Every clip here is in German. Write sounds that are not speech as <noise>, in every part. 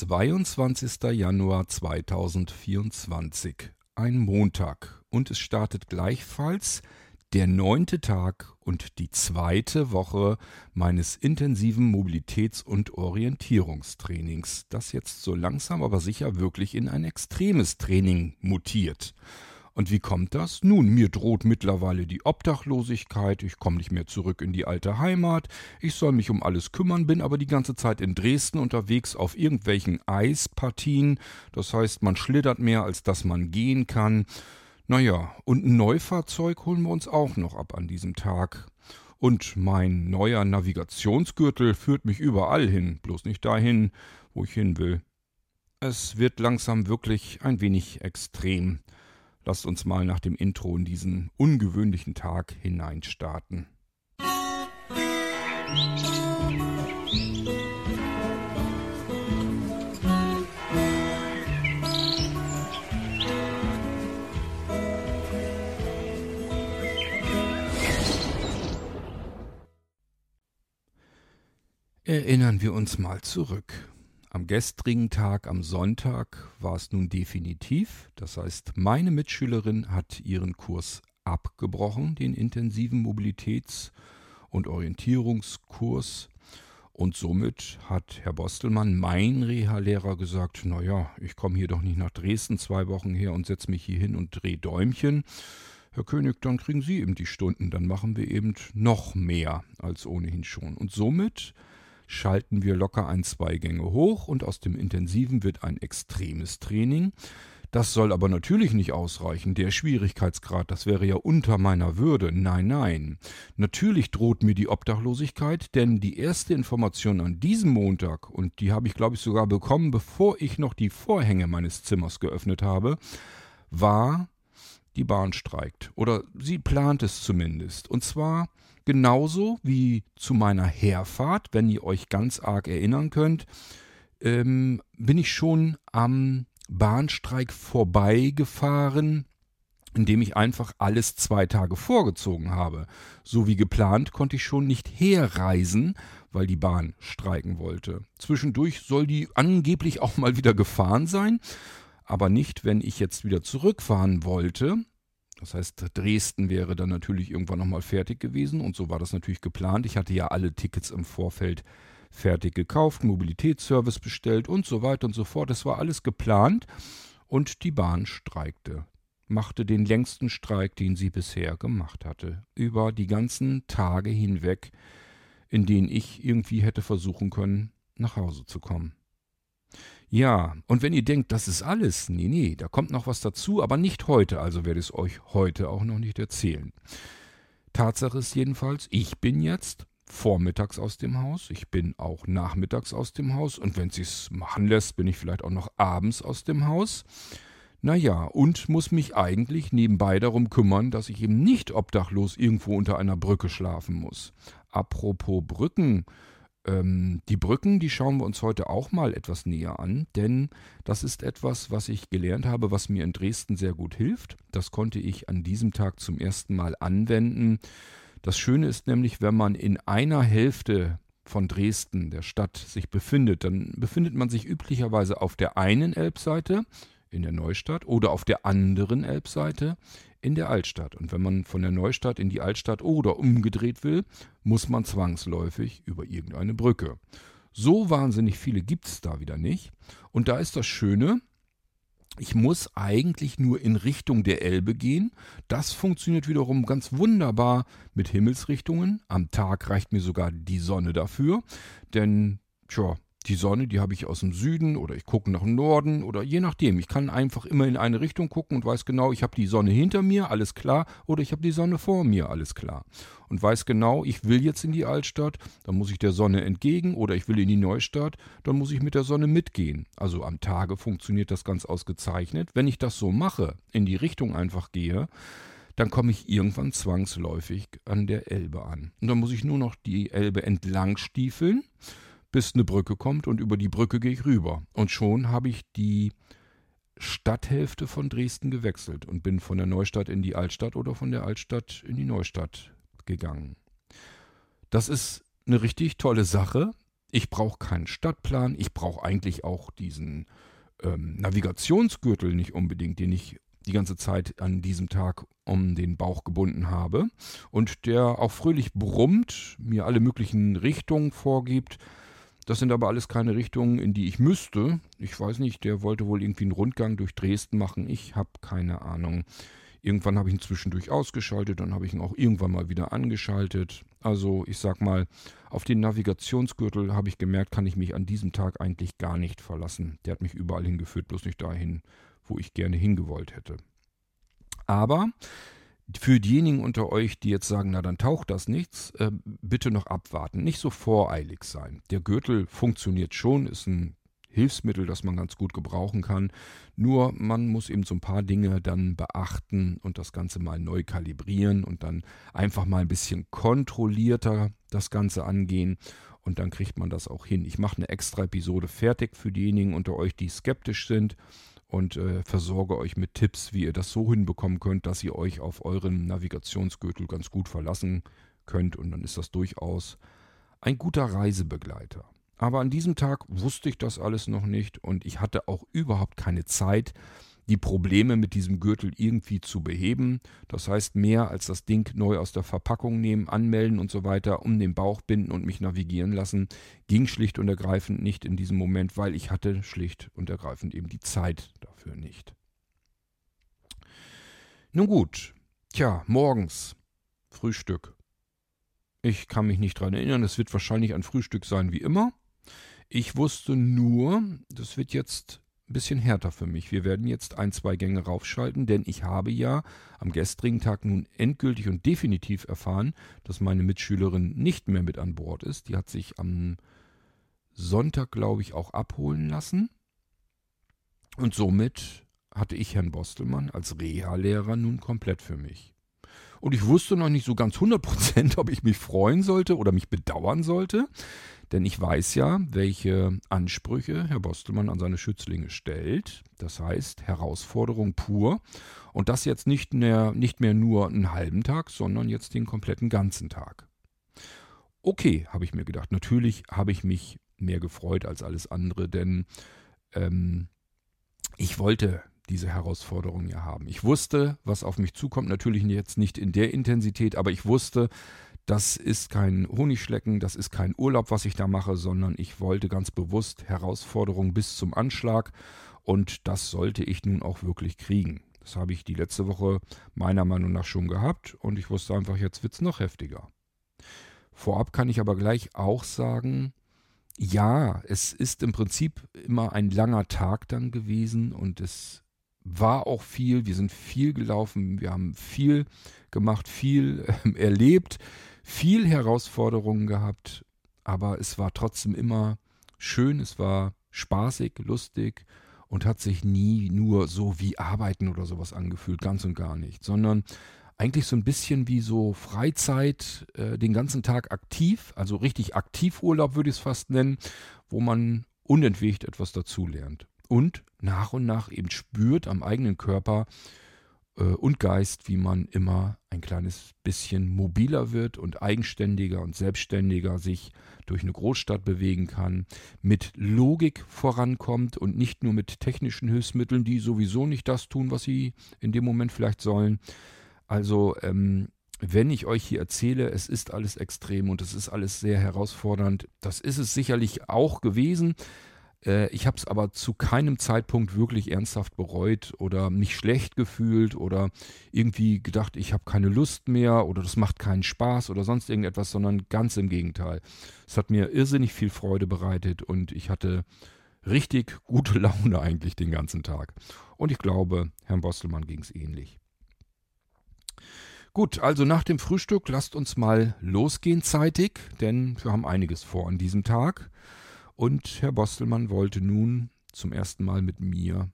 22. Januar 2024, ein Montag, und es startet gleichfalls der neunte Tag und die zweite Woche meines intensiven Mobilitäts- und Orientierungstrainings, das jetzt so langsam aber sicher wirklich in ein extremes Training mutiert. Und wie kommt das? Nun, mir droht mittlerweile die Obdachlosigkeit, ich komme nicht mehr zurück in die alte Heimat, ich soll mich um alles kümmern, bin aber die ganze Zeit in Dresden unterwegs auf irgendwelchen Eispartien, das heißt, man schlittert mehr, als dass man gehen kann. Naja, und ein Neufahrzeug holen wir uns auch noch ab an diesem Tag. Und mein neuer Navigationsgürtel führt mich überall hin, bloß nicht dahin, wo ich hin will. Es wird langsam wirklich ein wenig extrem. Lasst uns mal nach dem Intro in diesen ungewöhnlichen Tag hineinstarten. Erinnern wir uns mal zurück. Am gestrigen Tag, am Sonntag, war es nun definitiv. Das heißt, meine Mitschülerin hat ihren Kurs abgebrochen, den intensiven Mobilitäts- und Orientierungskurs. Und somit hat Herr Bostelmann, mein Reha-Lehrer, gesagt, naja, ich komme hier doch nicht nach Dresden zwei Wochen her und setze mich hier hin und drehe Däumchen. Herr König, dann kriegen Sie eben die Stunden, dann machen wir eben noch mehr als ohnehin schon. Und somit schalten wir locker ein, zwei Gänge hoch und aus dem Intensiven wird ein extremes Training. Das soll aber natürlich nicht ausreichen. Der Schwierigkeitsgrad, das wäre ja unter meiner Würde. Nein, nein. Natürlich droht mir die Obdachlosigkeit, denn die erste Information an diesem Montag, und die habe ich, glaube ich, sogar bekommen, bevor ich noch die Vorhänge meines Zimmers geöffnet habe, war, die Bahn streikt. Oder sie plant es zumindest. Und zwar Genauso wie zu meiner Herfahrt, wenn ihr euch ganz arg erinnern könnt, ähm, bin ich schon am Bahnstreik vorbeigefahren, indem ich einfach alles zwei Tage vorgezogen habe. So wie geplant konnte ich schon nicht herreisen, weil die Bahn streiken wollte. Zwischendurch soll die angeblich auch mal wieder gefahren sein, aber nicht, wenn ich jetzt wieder zurückfahren wollte, das heißt, Dresden wäre dann natürlich irgendwann nochmal fertig gewesen und so war das natürlich geplant. Ich hatte ja alle Tickets im Vorfeld fertig gekauft, Mobilitätsservice bestellt und so weiter und so fort. Das war alles geplant und die Bahn streikte. Machte den längsten Streik, den sie bisher gemacht hatte. Über die ganzen Tage hinweg, in denen ich irgendwie hätte versuchen können, nach Hause zu kommen. Ja, und wenn ihr denkt, das ist alles, nee, nee, da kommt noch was dazu, aber nicht heute, also werde ich es euch heute auch noch nicht erzählen. Tatsache ist jedenfalls, ich bin jetzt vormittags aus dem Haus, ich bin auch nachmittags aus dem Haus und wenn es sich machen lässt, bin ich vielleicht auch noch abends aus dem Haus. Naja, und muss mich eigentlich nebenbei darum kümmern, dass ich eben nicht obdachlos irgendwo unter einer Brücke schlafen muss. Apropos Brücken, ähm, die Brücken, die schauen wir uns heute auch mal etwas näher an, denn das ist etwas, was ich gelernt habe, was mir in Dresden sehr gut hilft. Das konnte ich an diesem Tag zum ersten Mal anwenden. Das Schöne ist nämlich, wenn man in einer Hälfte von Dresden, der Stadt, sich befindet, dann befindet man sich üblicherweise auf der einen Elbseite in der Neustadt oder auf der anderen Elbseite in der Altstadt. Und wenn man von der Neustadt in die Altstadt oder umgedreht will, muss man zwangsläufig über irgendeine Brücke. So wahnsinnig viele gibt es da wieder nicht. Und da ist das Schöne, ich muss eigentlich nur in Richtung der Elbe gehen. Das funktioniert wiederum ganz wunderbar mit Himmelsrichtungen. Am Tag reicht mir sogar die Sonne dafür. Denn, tja, die Sonne, die habe ich aus dem Süden oder ich gucke nach dem Norden oder je nachdem. Ich kann einfach immer in eine Richtung gucken und weiß genau, ich habe die Sonne hinter mir, alles klar, oder ich habe die Sonne vor mir, alles klar. Und weiß genau, ich will jetzt in die Altstadt, dann muss ich der Sonne entgegen oder ich will in die Neustadt, dann muss ich mit der Sonne mitgehen. Also am Tage funktioniert das ganz ausgezeichnet. Wenn ich das so mache, in die Richtung einfach gehe, dann komme ich irgendwann zwangsläufig an der Elbe an. Und dann muss ich nur noch die Elbe entlang stiefeln bis eine Brücke kommt und über die Brücke gehe ich rüber. Und schon habe ich die Stadthälfte von Dresden gewechselt und bin von der Neustadt in die Altstadt oder von der Altstadt in die Neustadt gegangen. Das ist eine richtig tolle Sache, Ich brauche keinen Stadtplan. Ich brauche eigentlich auch diesen ähm, Navigationsgürtel nicht unbedingt, den ich die ganze Zeit an diesem Tag um den Bauch gebunden habe und der auch fröhlich brummt, mir alle möglichen Richtungen vorgibt. Das sind aber alles keine Richtungen, in die ich müsste. Ich weiß nicht, der wollte wohl irgendwie einen Rundgang durch Dresden machen. Ich habe keine Ahnung. Irgendwann habe ich ihn zwischendurch ausgeschaltet, dann habe ich ihn auch irgendwann mal wieder angeschaltet. Also ich sag mal, auf den Navigationsgürtel habe ich gemerkt, kann ich mich an diesem Tag eigentlich gar nicht verlassen. Der hat mich überall hingeführt, bloß nicht dahin, wo ich gerne hingewollt hätte. Aber für diejenigen unter euch, die jetzt sagen, na dann taucht das nichts, äh, bitte noch abwarten, nicht so voreilig sein. Der Gürtel funktioniert schon, ist ein Hilfsmittel, das man ganz gut gebrauchen kann. Nur man muss eben so ein paar Dinge dann beachten und das Ganze mal neu kalibrieren und dann einfach mal ein bisschen kontrollierter das Ganze angehen und dann kriegt man das auch hin. Ich mache eine extra Episode fertig für diejenigen unter euch, die skeptisch sind und äh, versorge euch mit Tipps, wie ihr das so hinbekommen könnt, dass ihr euch auf euren Navigationsgürtel ganz gut verlassen könnt und dann ist das durchaus ein guter Reisebegleiter. Aber an diesem Tag wusste ich das alles noch nicht und ich hatte auch überhaupt keine Zeit, die Probleme mit diesem Gürtel irgendwie zu beheben. Das heißt, mehr als das Ding neu aus der Verpackung nehmen, anmelden und so weiter, um den Bauch binden und mich navigieren lassen, ging schlicht und ergreifend nicht in diesem Moment, weil ich hatte schlicht und ergreifend eben die Zeit dafür nicht. Nun gut, tja, morgens Frühstück. Ich kann mich nicht dran erinnern, es wird wahrscheinlich ein Frühstück sein wie immer. Ich wusste nur, das wird jetzt ein bisschen härter für mich. Wir werden jetzt ein, zwei Gänge raufschalten, denn ich habe ja am gestrigen Tag nun endgültig und definitiv erfahren, dass meine Mitschülerin nicht mehr mit an Bord ist. Die hat sich am Sonntag, glaube ich, auch abholen lassen. Und somit hatte ich Herrn Bostelmann als Reha-Lehrer nun komplett für mich. Und ich wusste noch nicht so ganz 100%, <laughs> ob ich mich freuen sollte oder mich bedauern sollte. Denn ich weiß ja, welche Ansprüche Herr Bostelmann an seine Schützlinge stellt. Das heißt, Herausforderung pur. Und das jetzt nicht mehr, nicht mehr nur einen halben Tag, sondern jetzt den kompletten ganzen Tag. Okay, habe ich mir gedacht. Natürlich habe ich mich mehr gefreut als alles andere, denn ähm, ich wollte diese Herausforderung ja haben. Ich wusste, was auf mich zukommt. Natürlich jetzt nicht in der Intensität, aber ich wusste, das ist kein Honigschlecken, das ist kein Urlaub, was ich da mache, sondern ich wollte ganz bewusst Herausforderungen bis zum Anschlag und das sollte ich nun auch wirklich kriegen. Das habe ich die letzte Woche meiner Meinung nach schon gehabt und ich wusste einfach, jetzt wird es noch heftiger. Vorab kann ich aber gleich auch sagen, ja, es ist im Prinzip immer ein langer Tag dann gewesen und es war auch viel, wir sind viel gelaufen, wir haben viel gemacht, viel äh, erlebt viel Herausforderungen gehabt, aber es war trotzdem immer schön, es war spaßig, lustig und hat sich nie nur so wie Arbeiten oder sowas angefühlt, ganz und gar nicht, sondern eigentlich so ein bisschen wie so Freizeit, äh, den ganzen Tag aktiv, also richtig Aktivurlaub würde ich es fast nennen, wo man unentwegt etwas dazulernt und nach und nach eben spürt am eigenen Körper, äh, und Geist, wie man immer ein kleines bisschen mobiler wird und eigenständiger und selbstständiger sich durch eine Großstadt bewegen kann, mit Logik vorankommt und nicht nur mit technischen Hilfsmitteln, die sowieso nicht das tun, was sie in dem Moment vielleicht sollen. Also ähm, wenn ich euch hier erzähle, es ist alles extrem und es ist alles sehr herausfordernd, das ist es sicherlich auch gewesen. Äh, ich habe es aber zu keinem Zeitpunkt wirklich ernsthaft bereut oder mich schlecht gefühlt oder irgendwie gedacht, ich habe keine Lust mehr oder das macht keinen Spaß oder sonst irgendetwas, sondern ganz im Gegenteil. Es hat mir irrsinnig viel Freude bereitet und ich hatte richtig gute <laughs> Laune eigentlich den ganzen Tag. Und ich glaube, Herrn Bostelmann ging es ähnlich. Gut, also nach dem Frühstück lasst uns mal losgehen zeitig, denn wir haben einiges vor an diesem Tag. Und Herr Bostelmann wollte nun zum ersten Mal mit mir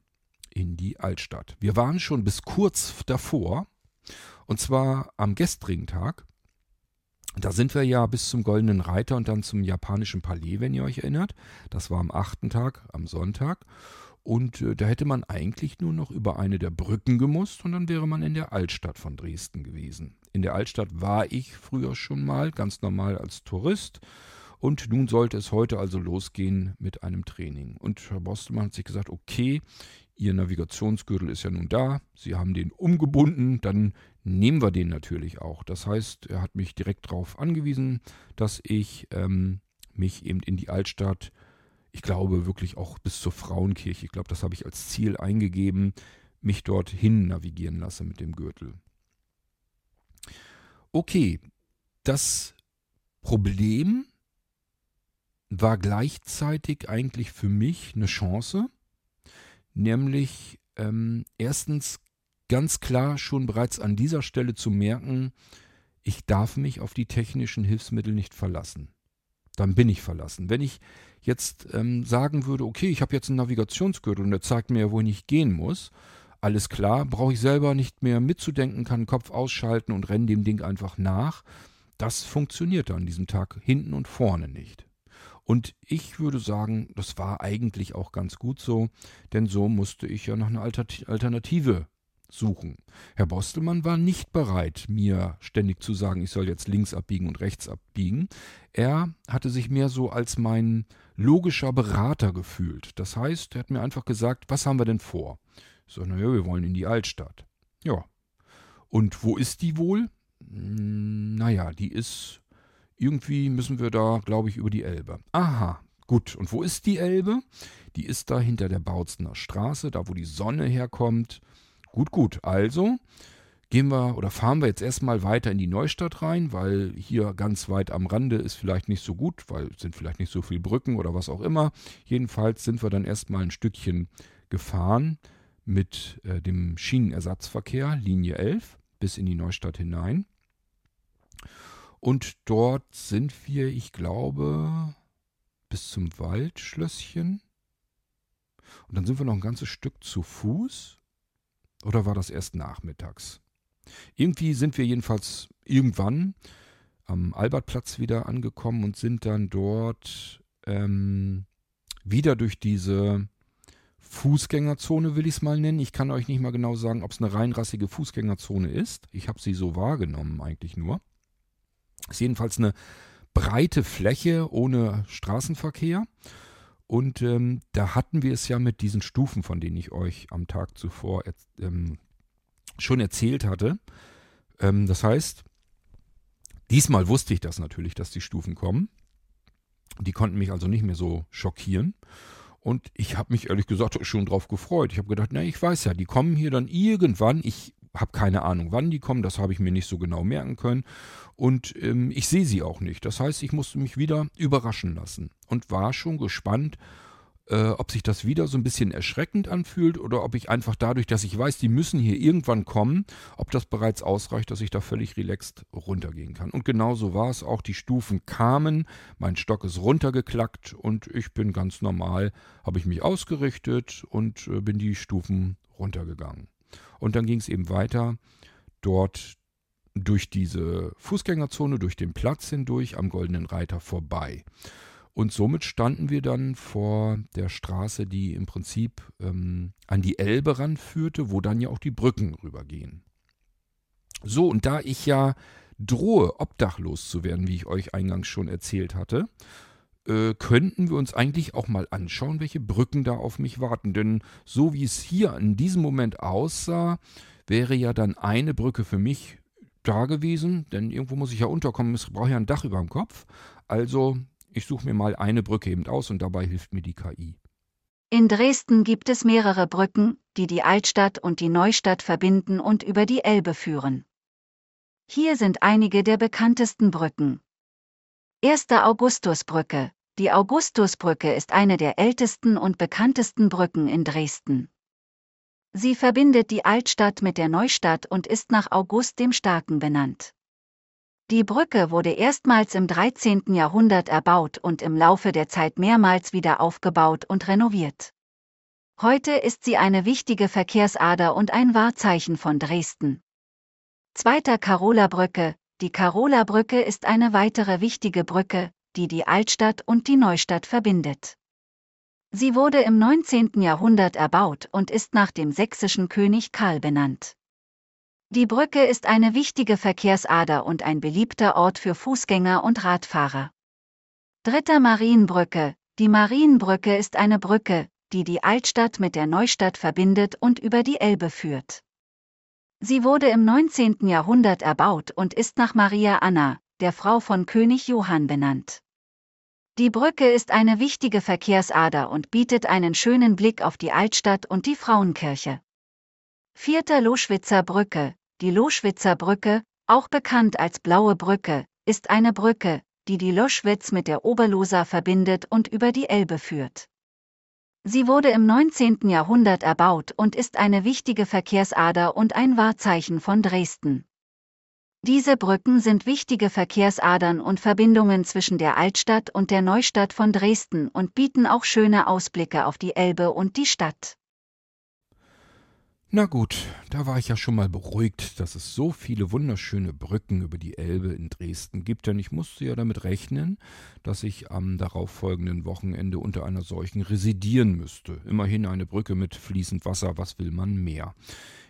in die Altstadt. Wir waren schon bis kurz davor, und zwar am gestrigen Tag. Da sind wir ja bis zum Goldenen Reiter und dann zum japanischen Palais, wenn ihr euch erinnert. Das war am achten Tag, am Sonntag. Und äh, da hätte man eigentlich nur noch über eine der Brücken gemusst und dann wäre man in der Altstadt von Dresden gewesen. In der Altstadt war ich früher schon mal, ganz normal als Tourist Und nun sollte es heute also losgehen mit einem Training. Und Herr Bostelmann hat sich gesagt, okay, Ihr Navigationsgürtel ist ja nun da, Sie haben den umgebunden, dann nehmen wir den natürlich auch. Das heißt, er hat mich direkt darauf angewiesen, dass ich ähm, mich eben in die Altstadt, ich glaube wirklich auch bis zur Frauenkirche, ich glaube, das habe ich als Ziel eingegeben, mich dorthin navigieren lasse mit dem Gürtel. Okay, das Problem war gleichzeitig eigentlich für mich eine Chance, nämlich ähm, erstens ganz klar schon bereits an dieser Stelle zu merken, ich darf mich auf die technischen Hilfsmittel nicht verlassen. Dann bin ich verlassen. Wenn ich jetzt ähm, sagen würde, okay, ich habe jetzt einen Navigationsgürtel und der zeigt mir, wohin ich gehen muss, alles klar, brauche ich selber nicht mehr mitzudenken, kann den Kopf ausschalten und renne dem Ding einfach nach. Das funktionierte an diesem Tag hinten und vorne nicht. Und ich würde sagen, das war eigentlich auch ganz gut so, denn so musste ich ja nach einer Alternative suchen. Herr Bostelmann war nicht bereit, mir ständig zu sagen, ich soll jetzt links abbiegen und rechts abbiegen. Er hatte sich mehr so als mein logischer Berater gefühlt. Das heißt, er hat mir einfach gesagt, was haben wir denn vor? Ich sage, naja, wir wollen in die Altstadt. Ja. Und wo ist die wohl? Hm, naja, die ist irgendwie müssen wir da, glaube ich, über die Elbe. Aha, gut. Und wo ist die Elbe? Die ist da hinter der Bautzener Straße, da wo die Sonne herkommt. Gut, gut. Also gehen wir oder fahren wir jetzt erstmal weiter in die Neustadt rein, weil hier ganz weit am Rande ist vielleicht nicht so gut, weil es sind vielleicht nicht so viele Brücken oder was auch immer. Jedenfalls sind wir dann erstmal ein Stückchen gefahren mit äh, dem Schienenersatzverkehr, Linie 11, bis in die Neustadt hinein. Und dort sind wir, ich glaube, bis zum Waldschlösschen. Und dann sind wir noch ein ganzes Stück zu Fuß. Oder war das erst nachmittags? Irgendwie sind wir jedenfalls irgendwann am Albertplatz wieder angekommen und sind dann dort ähm, wieder durch diese Fußgängerzone, will ich es mal nennen. Ich kann euch nicht mal genau sagen, ob es eine reinrassige Fußgängerzone ist. Ich habe sie so wahrgenommen eigentlich nur. Ist jedenfalls eine breite Fläche ohne Straßenverkehr. Und ähm, da hatten wir es ja mit diesen Stufen, von denen ich euch am Tag zuvor ähm, schon erzählt hatte. Ähm, das heißt, diesmal wusste ich das natürlich, dass die Stufen kommen. Die konnten mich also nicht mehr so schockieren. Und ich habe mich ehrlich gesagt schon drauf gefreut. Ich habe gedacht, na, ich weiß ja, die kommen hier dann irgendwann. Ich habe keine Ahnung, wann die kommen, das habe ich mir nicht so genau merken können. Und ähm, ich sehe sie auch nicht. Das heißt, ich musste mich wieder überraschen lassen und war schon gespannt, äh, ob sich das wieder so ein bisschen erschreckend anfühlt oder ob ich einfach dadurch, dass ich weiß, die müssen hier irgendwann kommen, ob das bereits ausreicht, dass ich da völlig relaxed runtergehen kann. Und genau so war es auch. Die Stufen kamen, mein Stock ist runtergeklackt und ich bin ganz normal, habe ich mich ausgerichtet und äh, bin die Stufen runtergegangen. Und dann ging es eben weiter dort durch diese Fußgängerzone, durch den Platz hindurch am Goldenen Reiter vorbei. Und somit standen wir dann vor der Straße, die im Prinzip ähm, an die Elbe ranführte, wo dann ja auch die Brücken rübergehen. So, und da ich ja drohe, obdachlos zu werden, wie ich euch eingangs schon erzählt hatte, äh, könnten wir uns eigentlich auch mal anschauen, welche Brücken da auf mich warten. Denn so wie es hier in diesem Moment aussah, wäre ja dann eine Brücke für mich da gewesen, denn irgendwo muss ich ja unterkommen, ich brauche ja ein Dach über dem Kopf. Also ich suche mir mal eine Brücke eben aus und dabei hilft mir die KI. In Dresden gibt es mehrere Brücken, die die Altstadt und die Neustadt verbinden und über die Elbe führen. Hier sind einige der bekanntesten Brücken. Erste Augustusbrücke, die Augustusbrücke ist eine der ältesten und bekanntesten Brücken in Dresden. Sie verbindet die Altstadt mit der Neustadt und ist nach August dem Starken benannt. Die Brücke wurde erstmals im 13. Jahrhundert erbaut und im Laufe der Zeit mehrmals wieder aufgebaut und renoviert. Heute ist sie eine wichtige Verkehrsader und ein Wahrzeichen von Dresden. Zweiter Karola-Brücke. Die Karola-Brücke ist eine weitere wichtige Brücke, die die Altstadt und die Neustadt verbindet. Sie wurde im 19. Jahrhundert erbaut und ist nach dem sächsischen König Karl benannt. Die Brücke ist eine wichtige Verkehrsader und ein beliebter Ort für Fußgänger und Radfahrer. Dritter Marienbrücke. Die Marienbrücke ist eine Brücke, die die Altstadt mit der Neustadt verbindet und über die Elbe führt. Sie wurde im 19. Jahrhundert erbaut und ist nach Maria Anna, der Frau von König Johann benannt. Die Brücke ist eine wichtige Verkehrsader und bietet einen schönen Blick auf die Altstadt und die Frauenkirche. Vierter Loschwitzer Brücke. Die Loschwitzer Brücke, auch bekannt als Blaue Brücke, ist eine Brücke, die die Loschwitz mit der Oberlosa verbindet und über die Elbe führt. Sie wurde im 19. Jahrhundert erbaut und ist eine wichtige Verkehrsader und ein Wahrzeichen von Dresden. Diese Brücken sind wichtige Verkehrsadern und Verbindungen zwischen der Altstadt und der Neustadt von Dresden und bieten auch schöne Ausblicke auf die Elbe und die Stadt. Na gut, da war ich ja schon mal beruhigt, dass es so viele wunderschöne Brücken über die Elbe in Dresden gibt, denn ich musste ja damit rechnen, dass ich am darauffolgenden Wochenende unter einer solchen residieren müsste. Immerhin eine Brücke mit fließend Wasser, was will man mehr?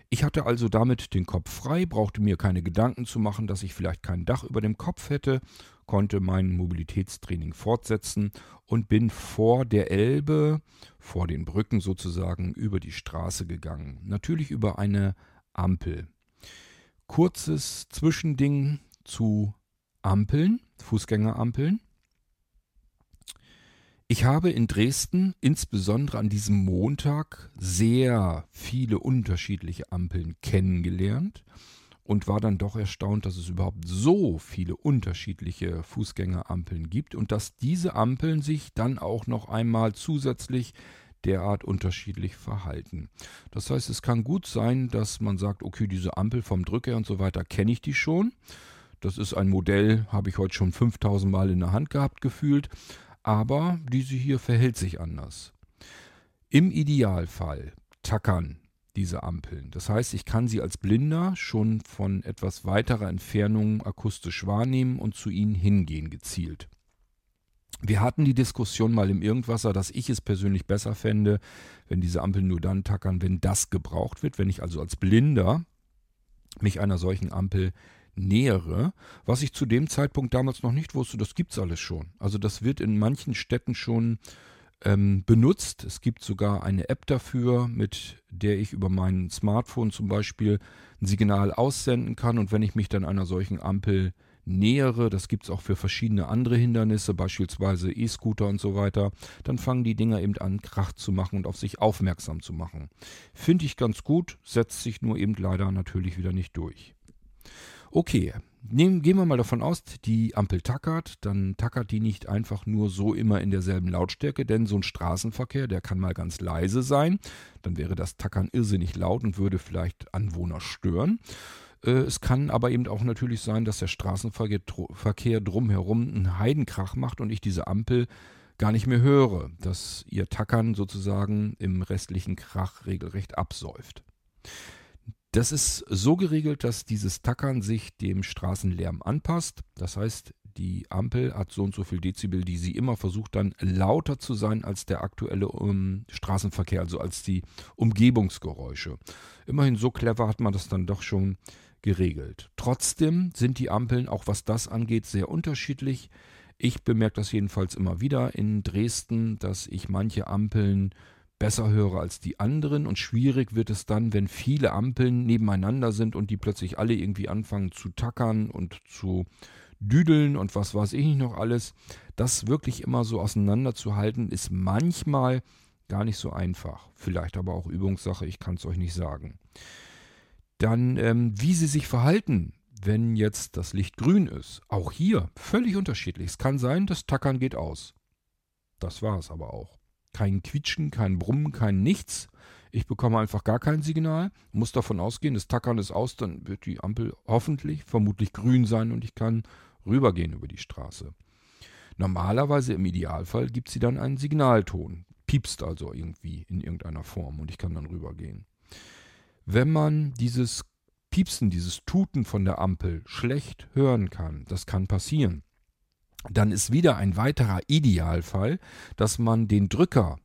Ich hatte also damit den Kopf frei, brauchte mir keine Gedanken zu machen, dass ich vielleicht kein Dach über dem Kopf hätte konnte mein Mobilitätstraining fortsetzen und bin vor der Elbe, vor den Brücken sozusagen, über die Straße gegangen. Natürlich über eine Ampel. Kurzes Zwischending zu Ampeln, Fußgängerampeln. Ich habe in Dresden insbesondere an diesem Montag sehr viele unterschiedliche Ampeln kennengelernt und war dann doch erstaunt, dass es überhaupt so viele unterschiedliche Fußgängerampeln gibt und dass diese Ampeln sich dann auch noch einmal zusätzlich derart unterschiedlich verhalten. Das heißt, es kann gut sein, dass man sagt, okay, diese Ampel vom Drücker und so weiter kenne ich die schon. Das ist ein Modell, habe ich heute schon 5000 Mal in der Hand gehabt gefühlt, aber diese hier verhält sich anders. Im Idealfall tackern diese Ampeln. Das heißt, ich kann sie als Blinder schon von etwas weiterer Entfernung akustisch wahrnehmen und zu ihnen hingehen gezielt. Wir hatten die Diskussion mal im Irgendwasser, dass ich es persönlich besser fände, wenn diese Ampeln nur dann tackern, wenn das gebraucht wird, wenn ich also als Blinder mich einer solchen Ampel nähere, was ich zu dem Zeitpunkt damals noch nicht wusste, das gibt es alles schon. Also das wird in manchen Städten schon ähm, benutzt. Es gibt sogar eine App dafür, mit der ich über mein Smartphone zum Beispiel ein Signal aussenden kann. Und wenn ich mich dann einer solchen Ampel nähere, das gibt es auch für verschiedene andere Hindernisse, beispielsweise E-Scooter und so weiter, dann fangen die Dinger eben an, Krach zu machen und auf sich aufmerksam zu machen. Finde ich ganz gut, setzt sich nur eben leider natürlich wieder nicht durch. Okay, Nehmen, gehen wir mal davon aus, die Ampel tackert, dann tackert die nicht einfach nur so immer in derselben Lautstärke, denn so ein Straßenverkehr, der kann mal ganz leise sein, dann wäre das Tackern irrsinnig laut und würde vielleicht Anwohner stören. Äh, es kann aber eben auch natürlich sein, dass der Straßenverkehr drumherum einen Heidenkrach macht und ich diese Ampel gar nicht mehr höre, dass ihr Tackern sozusagen im restlichen Krach regelrecht absäuft. Das ist so geregelt, dass dieses Tackern sich dem Straßenlärm anpasst. Das heißt, die Ampel hat so und so viel Dezibel, die sie immer versucht dann lauter zu sein als der aktuelle um, Straßenverkehr, also als die Umgebungsgeräusche. Immerhin so clever hat man das dann doch schon geregelt. Trotzdem sind die Ampeln, auch was das angeht, sehr unterschiedlich. Ich bemerke das jedenfalls immer wieder in Dresden, dass ich manche Ampeln besser höre als die anderen und schwierig wird es dann, wenn viele Ampeln nebeneinander sind und die plötzlich alle irgendwie anfangen zu tackern und zu düdeln und was weiß ich nicht noch alles. Das wirklich immer so auseinanderzuhalten, ist manchmal gar nicht so einfach. Vielleicht aber auch Übungssache, ich kann es euch nicht sagen. Dann, ähm, wie sie sich verhalten, wenn jetzt das Licht grün ist. Auch hier völlig unterschiedlich. Es kann sein, das Tackern geht aus. Das war es aber auch. Kein Quietschen, kein Brummen, kein Nichts. Ich bekomme einfach gar kein Signal. Muss davon ausgehen, das Tackern ist aus, dann wird die Ampel hoffentlich, vermutlich grün sein und ich kann rübergehen über die Straße. Normalerweise im Idealfall gibt sie dann einen Signalton. Piepst also irgendwie in irgendeiner Form und ich kann dann rübergehen. Wenn man dieses Piepsen, dieses Tuten von der Ampel schlecht hören kann, das kann passieren, dann ist wieder ein weiterer Idealfall, dass man den Drücker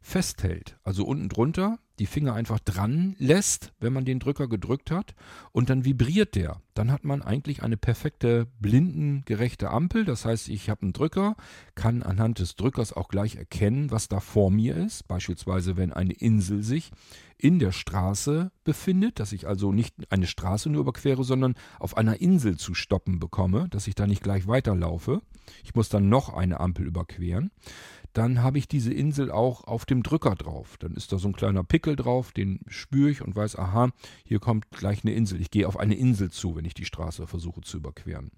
festhält. Also unten drunter die Finger einfach dran lässt, wenn man den Drücker gedrückt hat und dann vibriert der. Dann hat man eigentlich eine perfekte blindengerechte Ampel. Das heißt, ich habe einen Drücker, kann anhand des Drückers auch gleich erkennen, was da vor mir ist. Beispielsweise, wenn eine Insel sich in der Straße befindet, dass ich also nicht eine Straße nur überquere, sondern auf einer Insel zu stoppen bekomme, dass ich da nicht gleich weiterlaufe. Ich muss dann noch eine Ampel überqueren. Dann habe ich diese Insel auch auf dem Drücker drauf. Dann ist da so ein kleiner Pickel drauf, den spüre ich und weiß, aha, hier kommt gleich eine Insel. Ich gehe auf eine Insel zu, wenn ich die Straße versuche zu überqueren.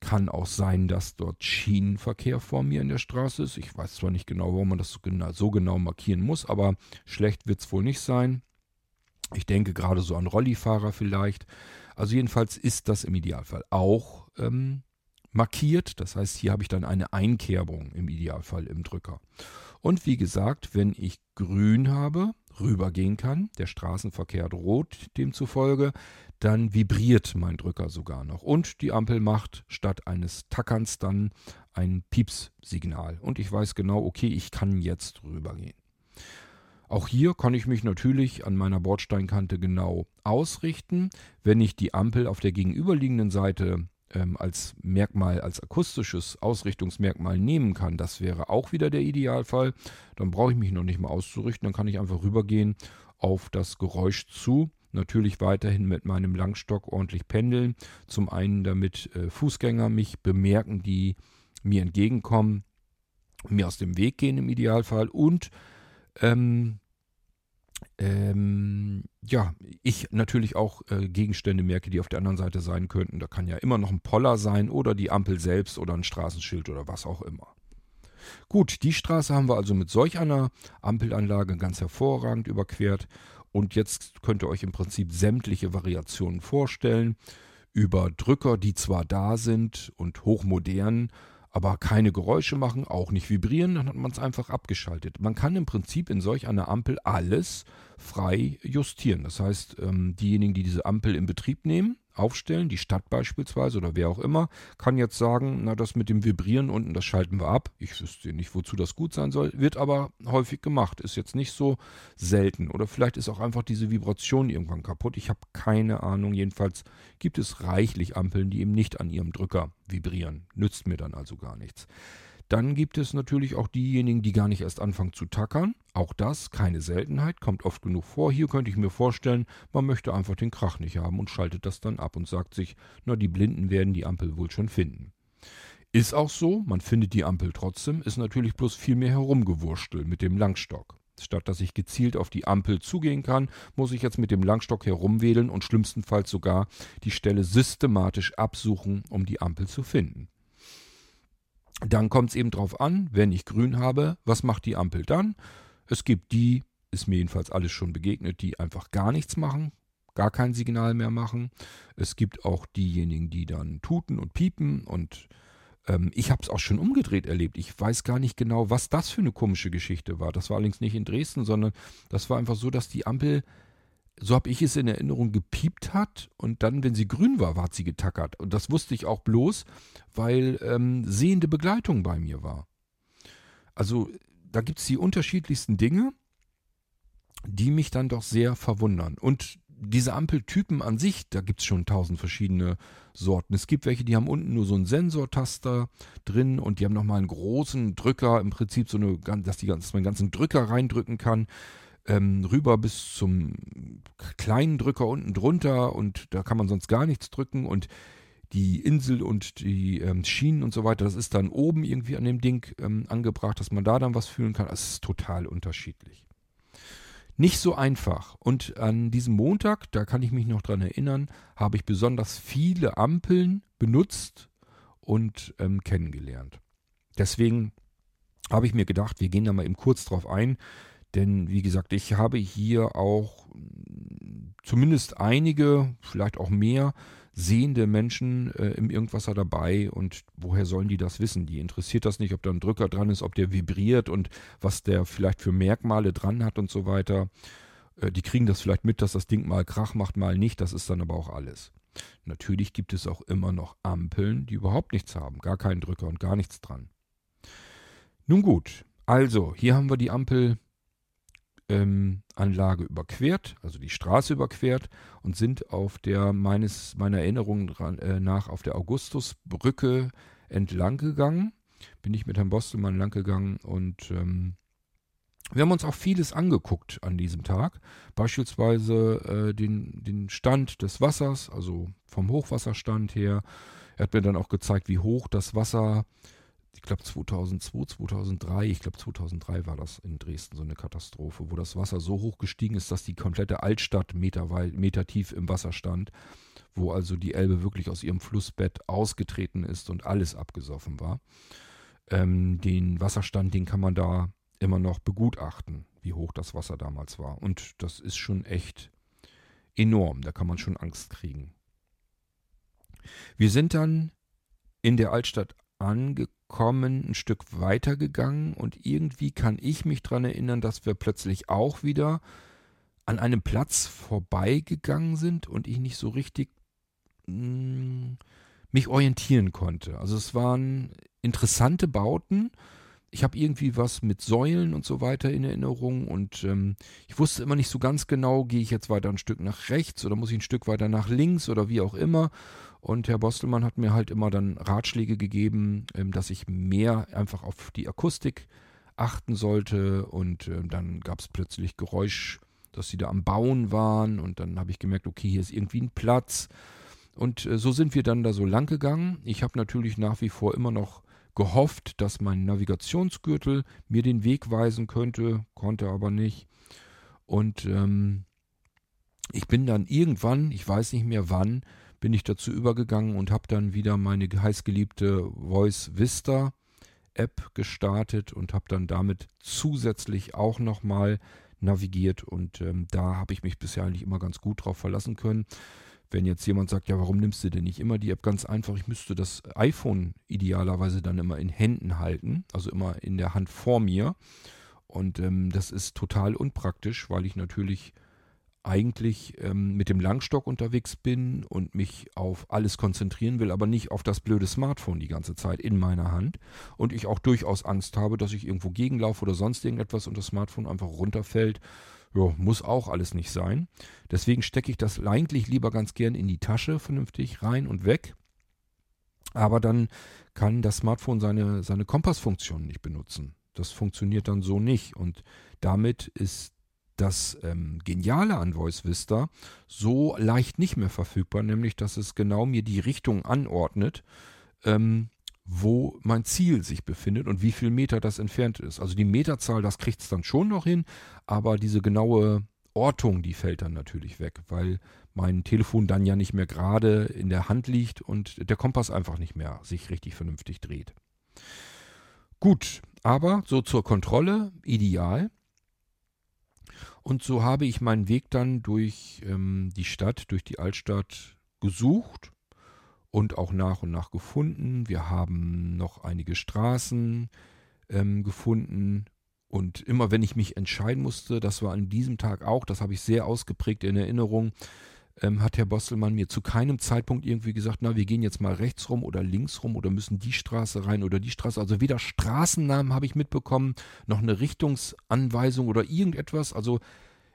Kann auch sein, dass dort Schienenverkehr vor mir in der Straße ist. Ich weiß zwar nicht genau, warum man das so genau, so genau markieren muss, aber schlecht wird es wohl nicht sein. Ich denke gerade so an Rollifahrer vielleicht. Also jedenfalls ist das im Idealfall auch ähm, markiert. Das heißt, hier habe ich dann eine Einkerbung im Idealfall im Drücker. Und wie gesagt, wenn ich grün habe, rübergehen kann, der Straßenverkehr rot demzufolge, dann vibriert mein Drücker sogar noch. Und die Ampel macht statt eines Tackerns dann ein Piepssignal. Und ich weiß genau, okay, ich kann jetzt rübergehen. Auch hier kann ich mich natürlich an meiner Bordsteinkante genau ausrichten. Wenn ich die Ampel auf der gegenüberliegenden Seite ähm, als Merkmal, als akustisches Ausrichtungsmerkmal nehmen kann, das wäre auch wieder der Idealfall. Dann brauche ich mich noch nicht mal auszurichten, dann kann ich einfach rübergehen auf das Geräusch zu. Natürlich weiterhin mit meinem Langstock ordentlich pendeln. Zum einen, damit äh, Fußgänger mich bemerken, die mir entgegenkommen, mir aus dem Weg gehen im Idealfall und ähm, ähm, ja, ich natürlich auch äh, Gegenstände merke, die auf der anderen Seite sein könnten. Da kann ja immer noch ein Poller sein oder die Ampel selbst oder ein Straßenschild oder was auch immer. Gut, die Straße haben wir also mit solch einer Ampelanlage ganz hervorragend überquert. Und jetzt könnt ihr euch im Prinzip sämtliche Variationen vorstellen über Drücker, die zwar da sind und hochmodern, aber keine Geräusche machen, auch nicht vibrieren, dann hat man es einfach abgeschaltet. Man kann im Prinzip in solch einer Ampel alles frei justieren. Das heißt, ähm, diejenigen, die diese Ampel in Betrieb nehmen, aufstellen, die Stadt beispielsweise oder wer auch immer, kann jetzt sagen, na das mit dem Vibrieren unten, das schalten wir ab. Ich wüsste nicht, wozu das gut sein soll, wird aber häufig gemacht, ist jetzt nicht so selten. Oder vielleicht ist auch einfach diese Vibration irgendwann kaputt. Ich habe keine Ahnung. Jedenfalls gibt es reichlich Ampeln, die eben nicht an ihrem Drücker vibrieren. Nützt mir dann also gar nichts. Dann gibt es natürlich auch diejenigen, die gar nicht erst anfangen zu tackern. Auch das, keine Seltenheit, kommt oft genug vor. Hier könnte ich mir vorstellen, man möchte einfach den Krach nicht haben und schaltet das dann ab und sagt sich, na, die Blinden werden die Ampel wohl schon finden. Ist auch so, man findet die Ampel trotzdem, ist natürlich bloß viel mehr herumgewurschtelt mit dem Langstock. Statt dass ich gezielt auf die Ampel zugehen kann, muss ich jetzt mit dem Langstock herumwedeln und schlimmstenfalls sogar die Stelle systematisch absuchen, um die Ampel zu finden. Dann kommt es eben darauf an, wenn ich grün habe, was macht die Ampel dann? Es gibt die, ist mir jedenfalls alles schon begegnet, die einfach gar nichts machen, gar kein Signal mehr machen. Es gibt auch diejenigen, die dann tuten und piepen und ähm, ich habe es auch schon umgedreht erlebt. Ich weiß gar nicht genau, was das für eine komische Geschichte war. Das war allerdings nicht in Dresden, sondern das war einfach so, dass die Ampel so habe ich es in Erinnerung, gepiept hat und dann, wenn sie grün war, hat sie getackert. Und das wusste ich auch bloß, weil ähm, sehende Begleitung bei mir war. Also da gibt es die unterschiedlichsten Dinge, die mich dann doch sehr verwundern. Und diese Ampeltypen an sich, da gibt es schon tausend verschiedene Sorten. Es gibt welche, die haben unten nur so einen Sensortaster drin und die haben nochmal einen großen Drücker, im Prinzip so eine, dass, die, dass man den ganzen Drücker reindrücken kann ähm, rüber bis zum kleinen Drücker unten drunter und da kann man sonst gar nichts drücken und die Insel und die ähm, Schienen und so weiter, das ist dann oben irgendwie an dem Ding ähm, angebracht, dass man da dann was fühlen kann. Das ist total unterschiedlich. Nicht so einfach. Und an diesem Montag, da kann ich mich noch dran erinnern, habe ich besonders viele Ampeln benutzt und ähm, kennengelernt. Deswegen habe ich mir gedacht, wir gehen da mal eben kurz drauf ein, denn wie gesagt, ich habe hier auch zumindest einige, vielleicht auch mehr sehende Menschen äh, im Irgendwasser dabei und woher sollen die das wissen? Die interessiert das nicht, ob da ein Drücker dran ist, ob der vibriert und was der vielleicht für Merkmale dran hat und so weiter. Äh, die kriegen das vielleicht mit, dass das Ding mal Krach macht, mal nicht. Das ist dann aber auch alles. Natürlich gibt es auch immer noch Ampeln, die überhaupt nichts haben, gar keinen Drücker und gar nichts dran. Nun gut, also hier haben wir die Ampel ähm, Anlage überquert, also die Straße überquert und sind auf der meines meiner Erinnerung dran, äh, nach auf der Augustusbrücke entlang gegangen. Bin ich mit Herrn Bostelmann lang gegangen und ähm, wir haben uns auch vieles angeguckt an diesem Tag. Beispielsweise äh, den, den Stand des Wassers, also vom Hochwasserstand her. Er hat mir dann auch gezeigt, wie hoch das Wasser ich glaube 2002, 2003, ich glaube 2003 war das in Dresden so eine Katastrophe, wo das Wasser so hoch gestiegen ist, dass die komplette Altstadt Meter, weit, Meter tief im Wasser stand, wo also die Elbe wirklich aus ihrem Flussbett ausgetreten ist und alles abgesoffen war. Ähm, den Wasserstand, den kann man da immer noch begutachten, wie hoch das Wasser damals war. Und das ist schon echt enorm, da kann man schon Angst kriegen. Wir sind dann in der Altstadt angekommen, ein Stück weiter gegangen und irgendwie kann ich mich daran erinnern, dass wir plötzlich auch wieder an einem Platz vorbeigegangen sind und ich nicht so richtig mh, hm, mich orientieren konnte. Also es waren interessante Bauten. Ich habe irgendwie was mit Säulen und so weiter in Erinnerung und ähm, ich wusste immer nicht so ganz genau, gehe ich jetzt weiter ein Stück nach rechts oder muss ich ein Stück weiter nach links oder wie auch immer. Und Herr Bostelmann hat mir halt immer dann Ratschläge gegeben, ähm, dass ich mehr einfach auf die Akustik achten sollte. Und ähm, dann gab es plötzlich Geräusch, dass sie da am Bauen waren. Und dann habe ich gemerkt, okay, hier ist irgendwie ein Platz. Und äh, so sind wir dann da so lang gegangen. Ich habe natürlich nach wie vor immer noch gehofft, dass mein Navigationsgürtel mir den Weg weisen könnte, konnte aber nicht. Und ähm, ich bin dann irgendwann, ich weiß nicht mehr wann, bin ich dazu übergegangen und habe dann wieder meine heißgeliebte Voice Vista App gestartet und habe dann damit zusätzlich auch nochmal navigiert und ähm, da habe ich mich bisher eigentlich immer ganz gut drauf verlassen können. Wenn jetzt jemand sagt, ja, warum nimmst du denn nicht immer die App? Ganz einfach, ich müsste das iPhone idealerweise dann immer in Händen halten, also immer in der Hand vor mir. Und ähm, das ist total unpraktisch, weil ich natürlich eigentlich ähm, mit dem Langstock unterwegs bin und mich auf alles konzentrieren will, aber nicht auf das blöde Smartphone die ganze Zeit in meiner Hand. Und ich auch durchaus Angst habe, dass ich irgendwo gegenlaufe oder sonst irgendetwas und das Smartphone einfach runterfällt. Ja, muss auch alles nicht sein. Deswegen stecke ich das eigentlich lieber ganz gern in die Tasche vernünftig rein und weg. Aber dann kann das Smartphone seine, seine Kompassfunktion nicht benutzen. Das funktioniert dann so nicht. Und damit ist das ähm, Geniale an Voice Vista so leicht nicht mehr verfügbar, nämlich dass es genau mir die Richtung anordnet, ähm, wo mein Ziel sich befindet und wie viel Meter das entfernt ist. Also die Meterzahl, das kriegt es dann schon noch hin, aber diese genaue Ortung, die fällt dann natürlich weg, weil mein Telefon dann ja nicht mehr gerade in der Hand liegt und der Kompass einfach nicht mehr sich richtig vernünftig dreht. Gut, aber so zur Kontrolle ideal. Und so habe ich meinen Weg dann durch ähm, die Stadt, durch die Altstadt gesucht und auch nach und nach gefunden. Wir haben noch einige Straßen ähm, gefunden. Und immer wenn ich mich entscheiden musste, das war an diesem Tag auch, das habe ich sehr ausgeprägt in Erinnerung, ähm, hat Herr Bostelmann mir zu keinem Zeitpunkt irgendwie gesagt, na, wir gehen jetzt mal rechts rum oder links rum oder müssen die Straße rein oder die Straße. Also weder Straßennamen habe ich mitbekommen, noch eine Richtungsanweisung oder irgendetwas. Also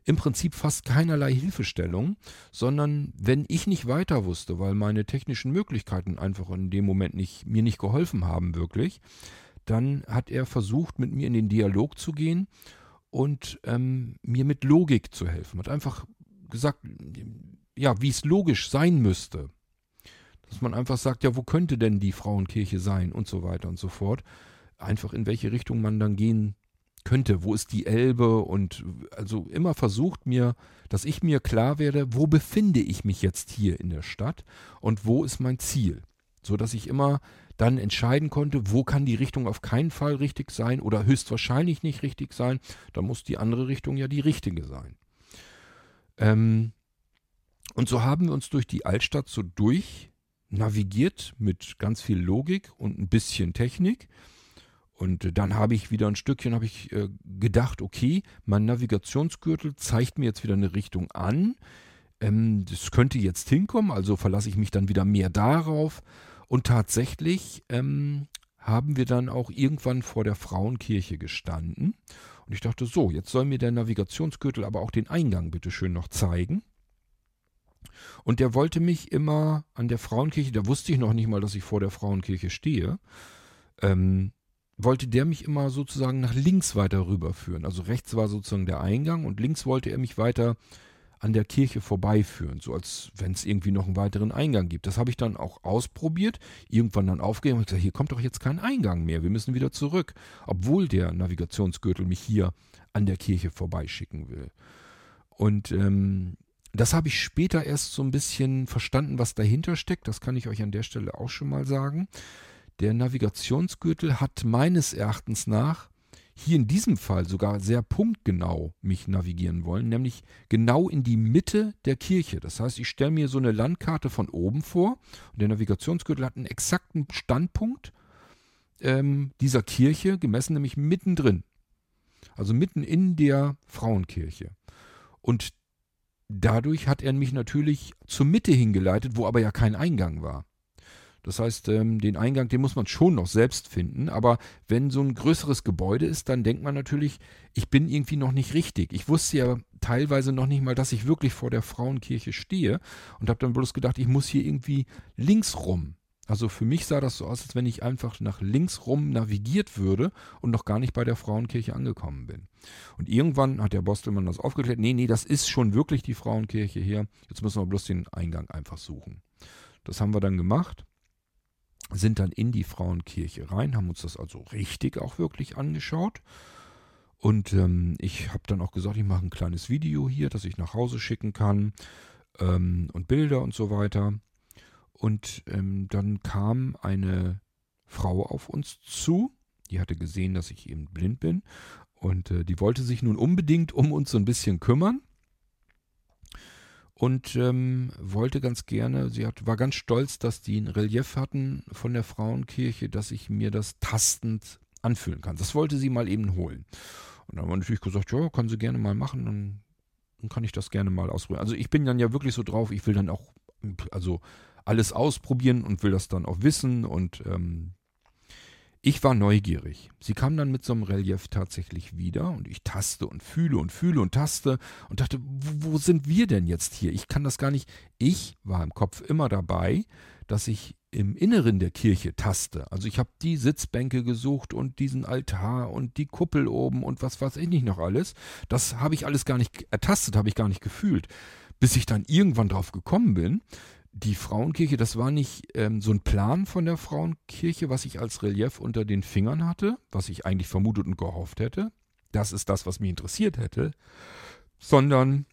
im Prinzip fast keinerlei Hilfestellung, sondern wenn ich nicht weiter wusste, weil meine technischen Möglichkeiten einfach in dem Moment nicht, mir nicht geholfen haben wirklich, dann hat er versucht, mit mir in den Dialog zu gehen und ähm, mir mit Logik zu helfen. Hat einfach gesagt, ja, wie es logisch sein müsste. Dass man einfach sagt, ja, wo könnte denn die Frauenkirche sein und so weiter und so fort. Einfach in welche Richtung man dann gehen könnte. Wo ist die Elbe? Und also immer versucht mir, dass ich mir klar werde, wo befinde ich mich jetzt hier in der Stadt und wo ist mein Ziel. So dass ich immer dann entscheiden konnte, wo kann die Richtung auf keinen Fall richtig sein oder höchstwahrscheinlich nicht richtig sein. Da muss die andere Richtung ja die richtige sein. Ähm, und so haben wir uns durch die Altstadt so durch navigiert mit ganz viel Logik und ein bisschen Technik. Und dann habe ich wieder ein Stückchen habe ich äh, gedacht, okay, mein Navigationsgürtel zeigt mir jetzt wieder eine Richtung an. Ähm, das könnte jetzt hinkommen, also verlasse ich mich dann wieder mehr darauf. Und tatsächlich ähm, haben wir dann auch irgendwann vor der Frauenkirche gestanden. Und ich dachte, so, jetzt soll mir der Navigationsgürtel aber auch den Eingang bitte schön noch zeigen. Und der wollte mich immer an der Frauenkirche, da wusste ich noch nicht mal, dass ich vor der Frauenkirche stehe, ähm, wollte der mich immer sozusagen nach links weiter rüberführen. Also rechts war sozusagen der Eingang und links wollte er mich weiter an der Kirche vorbeiführen, so als wenn es irgendwie noch einen weiteren Eingang gibt. Das habe ich dann auch ausprobiert, irgendwann dann aufgegeben und gesagt, hier kommt doch jetzt kein Eingang mehr, wir müssen wieder zurück, obwohl der Navigationsgürtel mich hier an der Kirche vorbeischicken will. Und ähm, das habe ich später erst so ein bisschen verstanden, was dahinter steckt. Das kann ich euch an der Stelle auch schon mal sagen. Der Navigationsgürtel hat meines Erachtens nach hier in diesem Fall sogar sehr punktgenau mich navigieren wollen, nämlich genau in die Mitte der Kirche. Das heißt, ich stelle mir so eine Landkarte von oben vor und der Navigationsgürtel hat einen exakten Standpunkt ähm, dieser Kirche, gemessen nämlich mittendrin. Also mitten in der Frauenkirche. Und dadurch hat er mich natürlich zur Mitte hingeleitet, wo aber ja kein Eingang war. Das heißt, ähm, den Eingang, den muss man schon noch selbst finden. Aber wenn so ein größeres Gebäude ist, dann denkt man natürlich, ich bin irgendwie noch nicht richtig. Ich wusste ja teilweise noch nicht mal, dass ich wirklich vor der Frauenkirche stehe und habe dann bloß gedacht, ich muss hier irgendwie links rum. Also für mich sah das so aus, als wenn ich einfach nach links rum navigiert würde und noch gar nicht bei der Frauenkirche angekommen bin. Und irgendwann hat der Bostelmann das aufgeklärt. Nee, nee, das ist schon wirklich die Frauenkirche hier. Jetzt müssen wir bloß den Eingang einfach suchen. Das haben wir dann gemacht sind dann in die Frauenkirche rein, haben uns das also richtig auch wirklich angeschaut. Und ähm, ich habe dann auch gesagt, ich mache ein kleines Video hier, das ich nach Hause schicken kann ähm, und Bilder und so weiter. Und ähm, dann kam eine Frau auf uns zu, die hatte gesehen, dass ich eben blind bin und äh, die wollte sich nun unbedingt um uns so ein bisschen kümmern und ähm, wollte ganz gerne, sie hat, war ganz stolz, dass die ein Relief hatten von der Frauenkirche, dass ich mir das tastend anfühlen kann. Das wollte sie mal eben holen. Und dann haben wir natürlich gesagt, ja, kann sie gerne mal machen, dann, dann kann ich das gerne mal ausprobieren. Also ich bin dann ja wirklich so drauf, ich will dann auch, also alles ausprobieren und will das dann auch wissen und ähm, ich war neugierig. Sie kam dann mit so einem Relief tatsächlich wieder und ich taste und fühle und fühle und taste und dachte, wo, wo sind wir denn jetzt hier? Ich kann das gar nicht. Ich war im Kopf immer dabei, dass ich im Inneren der Kirche taste. Also ich habe die Sitzbänke gesucht und diesen Altar und die Kuppel oben und was weiß ich nicht noch alles. Das habe ich alles gar nicht ertastet, habe ich gar nicht gefühlt. Bis ich dann irgendwann drauf gekommen bin, die Frauenkirche, das war nicht ähm, so ein Plan von der Frauenkirche, was ich als Relief unter den Fingern hatte, was ich eigentlich vermutet und gehofft hätte. Das ist das, was mich interessiert hätte, sondern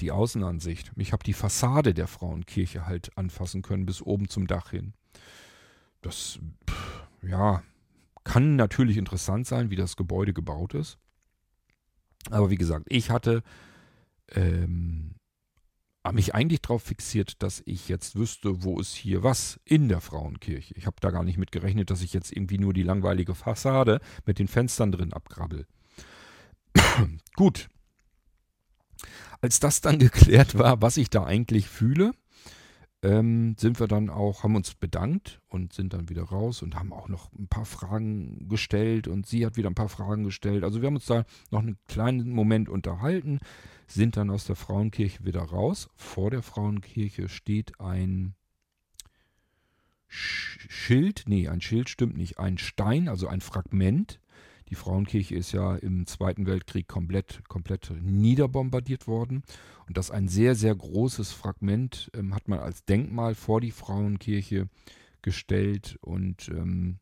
die Außenansicht. Ich habe die Fassade der Frauenkirche halt anfassen können, bis oben zum Dach hin. Das, ja, kann natürlich interessant sein, wie das Gebäude gebaut ist. Aber wie gesagt, ich hatte ähm, mich eigentlich darauf fixiert, dass ich jetzt wüsste, wo ist hier was in der Frauenkirche. Ich habe da gar nicht mit gerechnet, dass ich jetzt irgendwie nur die langweilige Fassade mit den Fenstern drin abgrabbel. <clears throat> Gut. Als das dann geklärt war, was ich da eigentlich fühle, ähm, sind wir dann auch, haben uns bedankt und sind dann wieder raus und haben auch noch ein paar Fragen gestellt und sie hat wieder ein paar Fragen gestellt. Also wir haben uns da noch einen kleinen Moment unterhalten, sind dann aus der Frauenkirche wieder raus. Vor der Frauenkirche steht ein Schild, nee, ein Schild stimmt nicht, ein Stein, also ein Fragment die Frauenkirche ist ja im Zweiten Weltkrieg komplett, komplett niederbombardiert worden. Und das ein sehr, sehr großes Fragment ähm, hat man als Denkmal vor die Frauenkirche gestellt. Und ähm,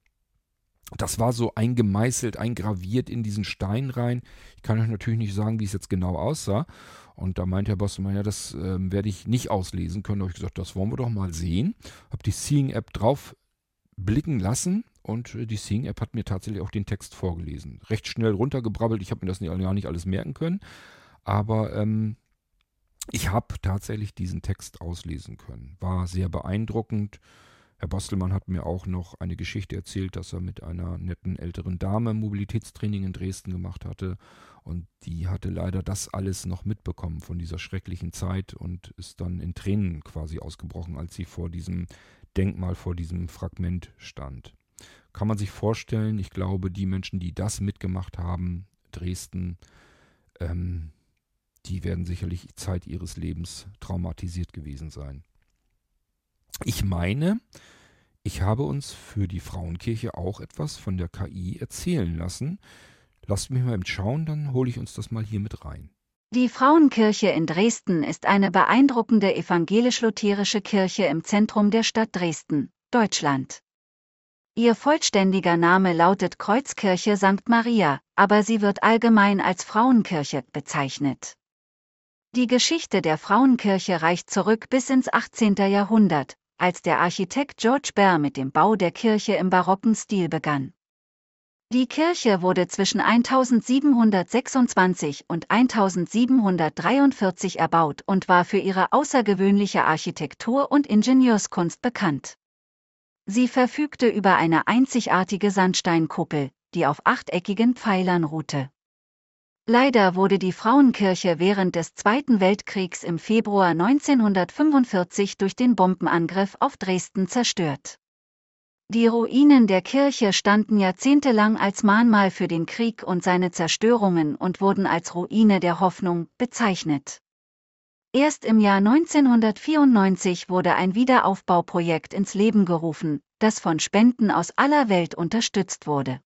das war so eingemeißelt, eingraviert in diesen Stein rein. Ich kann euch natürlich nicht sagen, wie es jetzt genau aussah. Und da meint Herr Bosselmann, ja, das ähm, werde ich nicht auslesen können. Da habe ich gesagt, das wollen wir doch mal sehen. Habe die Seeing-App drauf blicken lassen und die Sing-App hat mir tatsächlich auch den Text vorgelesen. Recht schnell runtergebrabbelt, ich habe mir das gar nicht alles merken können, aber ähm, ich habe tatsächlich diesen Text auslesen können. War sehr beeindruckend. Herr Bostelmann hat mir auch noch eine Geschichte erzählt, dass er mit einer netten älteren Dame Mobilitätstraining in Dresden gemacht hatte. Und die hatte leider das alles noch mitbekommen von dieser schrecklichen Zeit und ist dann in Tränen quasi ausgebrochen, als sie vor diesem Denkmal, vor diesem Fragment stand. Kann man sich vorstellen, ich glaube, die Menschen, die das mitgemacht haben, Dresden, ähm, die werden sicherlich Zeit ihres Lebens traumatisiert gewesen sein. Ich meine, ich habe uns für die Frauenkirche auch etwas von der KI erzählen lassen. Lasst mich mal eben schauen, dann hole ich uns das mal hier mit rein. Die Frauenkirche in Dresden ist eine beeindruckende evangelisch-lutherische Kirche im Zentrum der Stadt Dresden, Deutschland. Ihr vollständiger Name lautet Kreuzkirche St. Maria, aber sie wird allgemein als Frauenkirche bezeichnet. Die Geschichte der Frauenkirche reicht zurück bis ins 18. Jahrhundert, als der Architekt George Baer mit dem Bau der Kirche im barocken Stil begann. Die Kirche wurde zwischen 1726 und 1743 erbaut und war für ihre außergewöhnliche Architektur und Ingenieurskunst bekannt. Sie verfügte über eine einzigartige Sandsteinkuppel, die auf achteckigen Pfeilern ruhte. Leider wurde die Frauenkirche während des Zweiten Weltkriegs im Februar 1945 durch den Bombenangriff auf Dresden zerstört. Die Ruinen der Kirche standen jahrzehntelang als Mahnmal für den Krieg und seine Zerstörungen und wurden als Ruine der Hoffnung bezeichnet. Erst im Jahr 1994 wurde ein Wiederaufbauprojekt ins Leben gerufen, das von Spenden aus aller Welt unterstützt wurde.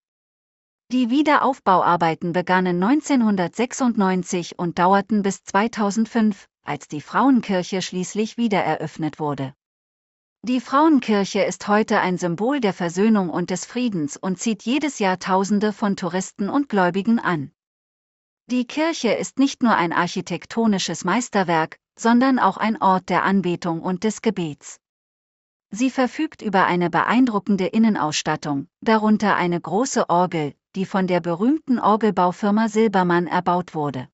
Die Wiederaufbauarbeiten begannen 1996 und dauerten bis 2005, als die Frauenkirche schließlich wiedereröffnet wurde. Die Frauenkirche ist heute ein Symbol der Versöhnung und des Friedens und zieht jedes Jahr Tausende von Touristen und Gläubigen an. Die Kirche ist nicht nur ein architektonisches Meisterwerk, sondern auch ein Ort der Anbetung und des Gebets. Sie verfügt über eine beeindruckende Innenausstattung, darunter eine große Orgel, die von der berühmten Orgelbaufirma Silbermann erbaut wurde.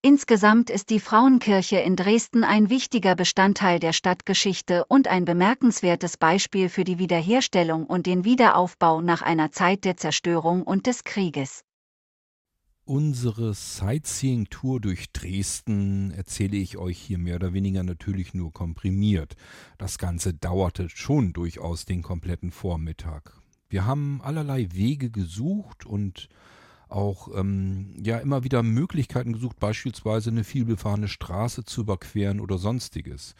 Insgesamt ist die Frauenkirche in Dresden ein wichtiger Bestandteil der Stadtgeschichte und ein bemerkenswertes Beispiel für die Wiederherstellung und den Wiederaufbau nach einer Zeit der Zerstörung und des Krieges. Unsere Sightseeing-Tour durch Dresden erzähle ich euch hier mehr oder weniger natürlich nur komprimiert. Das Ganze dauerte schon durchaus den kompletten Vormittag. Wir haben allerlei Wege gesucht und auch ähm, ja immer wieder Möglichkeiten gesucht, beispielsweise eine vielbefahrene Straße zu überqueren oder sonstiges.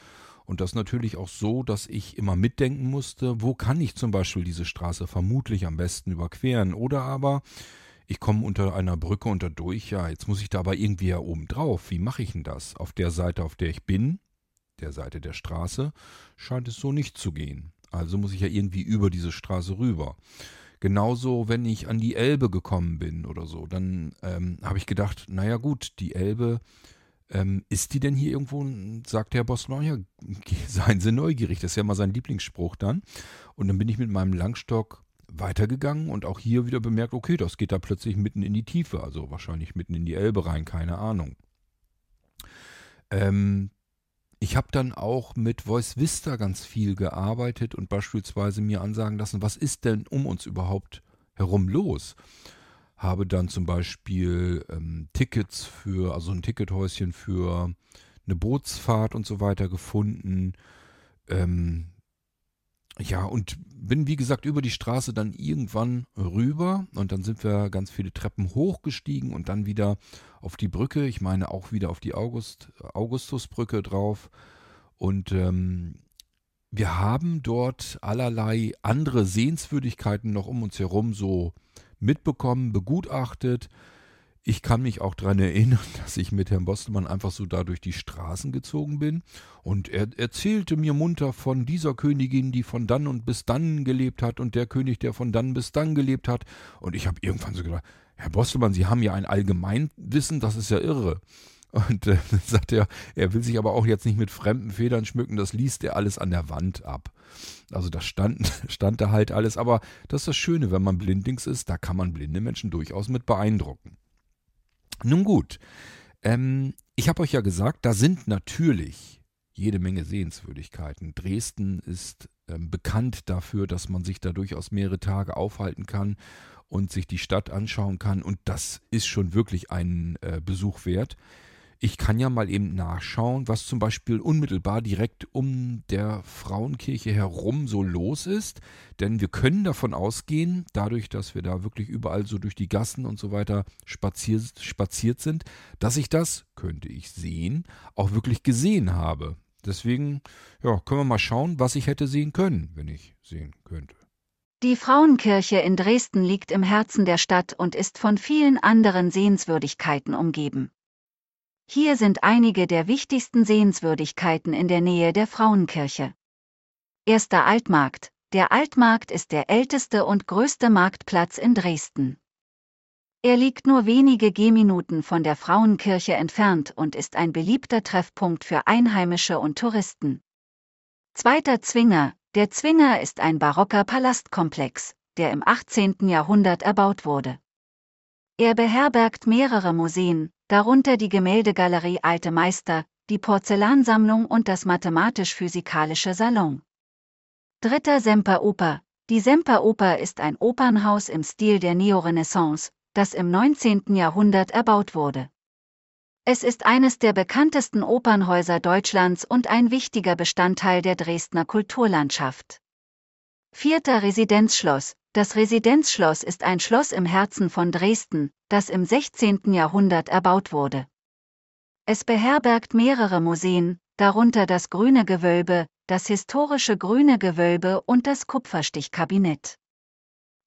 Und das natürlich auch so, dass ich immer mitdenken musste, wo kann ich zum Beispiel diese Straße vermutlich am besten überqueren. Oder aber ich komme unter einer Brücke unter durch, ja, jetzt muss ich da aber irgendwie ja oben drauf. Wie mache ich denn das? Auf der Seite, auf der ich bin, der Seite der Straße, scheint es so nicht zu gehen. Also muss ich ja irgendwie über diese Straße rüber. Genauso, wenn ich an die Elbe gekommen bin oder so, dann ähm, habe ich gedacht, naja gut, die Elbe, ähm, ist die denn hier irgendwo? Sagt der Boss, ja, <laughs> seien Sie neugierig, das ist ja mal sein Lieblingsspruch dann. Und dann bin ich mit meinem Langstock weitergegangen und auch hier wieder bemerkt, okay, das geht da plötzlich mitten in die Tiefe, also wahrscheinlich mitten in die Elbe rein, keine Ahnung. Ähm, ich habe dann auch mit Voice Vista ganz viel gearbeitet und beispielsweise mir ansagen lassen, was ist denn um uns überhaupt herum los? Habe dann zum Beispiel ähm, Tickets für, also ein Tickethäuschen für eine Bootsfahrt und so weiter gefunden. Ähm, ja, und bin wie gesagt über die Straße dann irgendwann rüber und dann sind wir ganz viele Treppen hochgestiegen und dann wieder auf die Brücke, ich meine auch wieder auf die August, Augustusbrücke drauf. Und ähm, wir haben dort allerlei andere Sehenswürdigkeiten noch um uns herum so mitbekommen, begutachtet. Ich kann mich auch daran erinnern, <laughs> dass ich mit Herrn Bostelmann einfach so da durch die Straßen gezogen bin und er erzählte mir munter von dieser Königin, die von dann und bis dann gelebt hat und der König, der von dann bis dann gelebt hat. Und ich habe irgendwann so gedacht, Herr Bostelmann, Sie haben ja ein Allgemeinwissen, das ist ja irre. Und äh, <laughs> dann sagt er, er will sich aber auch jetzt nicht mit fremden Federn schmücken, das liest er alles an der Wand ab. Also das stand, <laughs> stand da halt alles, aber das ist das Schöne, wenn man blindlings ist, da kann man blinde Menschen durchaus mit beeindrucken. Nun gut, ähm, ich habe euch ja gesagt, da sind natürlich jede Menge Sehenswürdigkeiten. Dresden ist ähm, bekannt dafür, dass man sich da durchaus mehrere Tage aufhalten kann und sich die Stadt anschauen kann. Und das ist schon wirklich einen äh, Besuch wert. Ich kann ja mal eben nachschauen, was zum Beispiel unmittelbar direkt um der Frauenkirche herum so los ist. Denn wir können davon ausgehen, dadurch, dass wir da wirklich überall so durch die Gassen und so weiter spaziert, spaziert sind, dass ich das, könnte ich sehen, auch wirklich gesehen habe. Deswegen ja, können wir mal schauen, was ich hätte sehen können, wenn ich sehen könnte. Die Frauenkirche in Dresden liegt im Herzen der Stadt und ist von vielen anderen Sehenswürdigkeiten umgeben. Hier sind einige der wichtigsten Sehenswürdigkeiten in der Nähe der Frauenkirche. Erster Altmarkt. Der Altmarkt ist der älteste und größte Marktplatz in Dresden. Er liegt nur wenige Gehminuten von der Frauenkirche entfernt und ist ein beliebter Treffpunkt für Einheimische und Touristen. Zweiter Zwinger. Der Zwinger ist ein barocker Palastkomplex, der im 18. Jahrhundert erbaut wurde. Er beherbergt mehrere Museen, darunter die Gemäldegalerie Alte Meister, die Porzellansammlung und das mathematisch-physikalische Salon. Dritter Semperoper. Die Semperoper ist ein Opernhaus im Stil der Neorenaissance, das im 19. Jahrhundert erbaut wurde. Es ist eines der bekanntesten Opernhäuser Deutschlands und ein wichtiger Bestandteil der Dresdner Kulturlandschaft. Vierter Residenzschloss. Das Residenzschloss ist ein Schloss im Herzen von Dresden, das im 16. Jahrhundert erbaut wurde. Es beherbergt mehrere Museen, darunter das Grüne Gewölbe, das historische Grüne Gewölbe und das Kupferstichkabinett.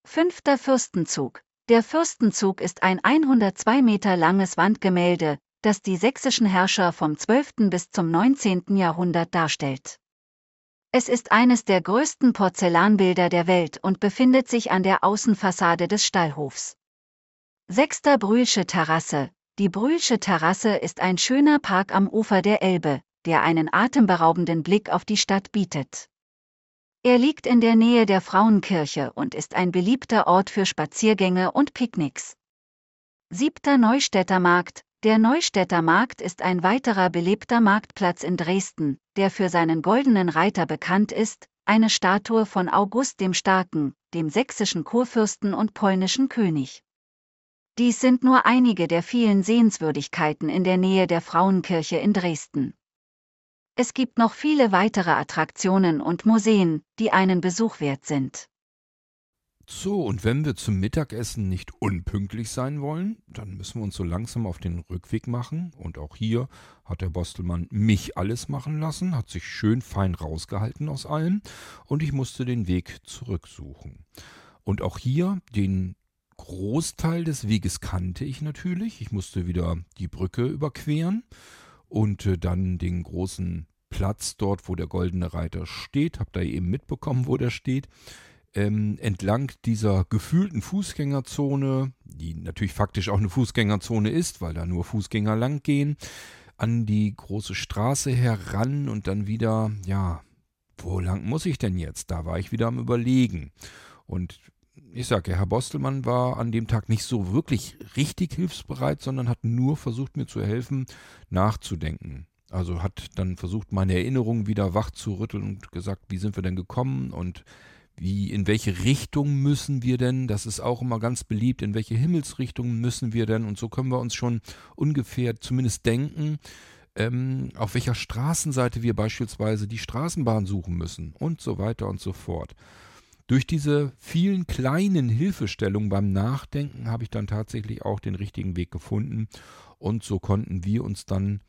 Fünfter Fürstenzug. Der Fürstenzug ist ein 102 Meter langes Wandgemälde, das die sächsischen Herrscher vom 12. bis zum 19. Jahrhundert darstellt. Es ist eines der größten Porzellanbilder der Welt und befindet sich an der Außenfassade des Stallhofs. Sechster Brühlsche Terrasse. Die Brühlsche Terrasse ist ein schöner Park am Ufer der Elbe, der einen atemberaubenden Blick auf die Stadt bietet. Er liegt in der Nähe der Frauenkirche und ist ein beliebter Ort für Spaziergänge und Picknicks. Siebter Neustädter Markt. Der Neustädter Markt ist ein weiterer belebter Marktplatz in Dresden, der für seinen goldenen Reiter bekannt ist, eine Statue von August dem Starken, dem sächsischen Kurfürsten und polnischen König. Dies sind nur einige der vielen Sehenswürdigkeiten in der Nähe der Frauenkirche in Dresden. Es gibt noch viele weitere Attraktionen und Museen, die einen Besuch wert sind. So, und wenn wir zum Mittagessen nicht unpünktlich sein wollen, dann müssen wir uns so langsam auf den Rückweg machen. Und auch hier hat der Bostelmann mich alles machen lassen, hat sich schön fein rausgehalten aus allem und ich musste den Weg zurücksuchen. Und auch hier den Großteil des Weges kannte ich natürlich. Ich musste wieder die Brücke überqueren und äh, dann den großen Platz dort, wo der goldene Reiter steht, Hab da eben mitbekommen, wo der steht, ähm, entlang dieser gefühlten Fußgängerzone, die natürlich faktisch auch eine Fußgängerzone ist, weil da nur Fußgänger lang gehen, an die große Straße heran und dann wieder, ja, wo lang muss ich denn jetzt? Da war ich wieder am Überlegen. Und ich sage ja, Herr Bostelmann war an dem Tag nicht so wirklich richtig hilfsbereit, sondern hat nur versucht, mir zu helfen, nachzudenken. Also hat dann versucht, meine Erinnerungen wieder wach zu rütteln und gesagt, wie sind wir denn gekommen und wie, in welche Richtung müssen wir denn? Das ist auch immer ganz beliebt. In welche Himmelsrichtung müssen wir denn? Und so können wir uns schon ungefähr zumindest denken, ähm, auf welcher Straßenseite wir beispielsweise die Straßenbahn suchen müssen und so weiter und so fort. Durch diese vielen kleinen Hilfestellungen beim Nachdenken habe ich dann tatsächlich auch den richtigen Weg gefunden und so konnten wir uns dann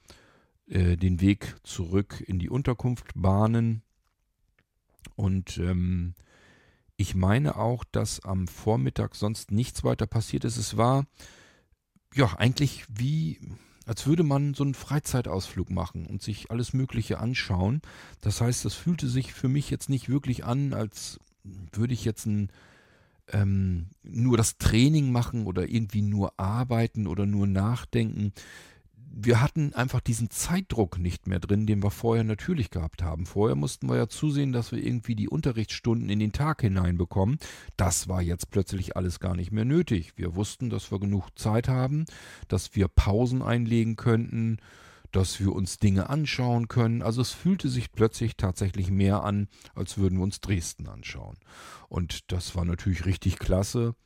äh, den Weg zurück in die Unterkunft bahnen. Und ähm, ich meine auch, dass am Vormittag sonst nichts weiter passiert ist. Es war ja eigentlich wie, als würde man so einen Freizeitausflug machen und sich alles Mögliche anschauen. Das heißt, das fühlte sich für mich jetzt nicht wirklich an, als würde ich jetzt ein, ähm, nur das Training machen oder irgendwie nur arbeiten oder nur nachdenken. Wir hatten einfach diesen Zeitdruck nicht mehr drin, den wir vorher natürlich gehabt haben. Vorher mussten wir ja zusehen, dass wir irgendwie die Unterrichtsstunden in den Tag hineinbekommen. Das war jetzt plötzlich alles gar nicht mehr nötig. Wir wussten, dass wir genug Zeit haben, dass wir Pausen einlegen könnten, dass wir uns Dinge anschauen können. Also es fühlte sich plötzlich tatsächlich mehr an, als würden wir uns Dresden anschauen. Und das war natürlich richtig klasse.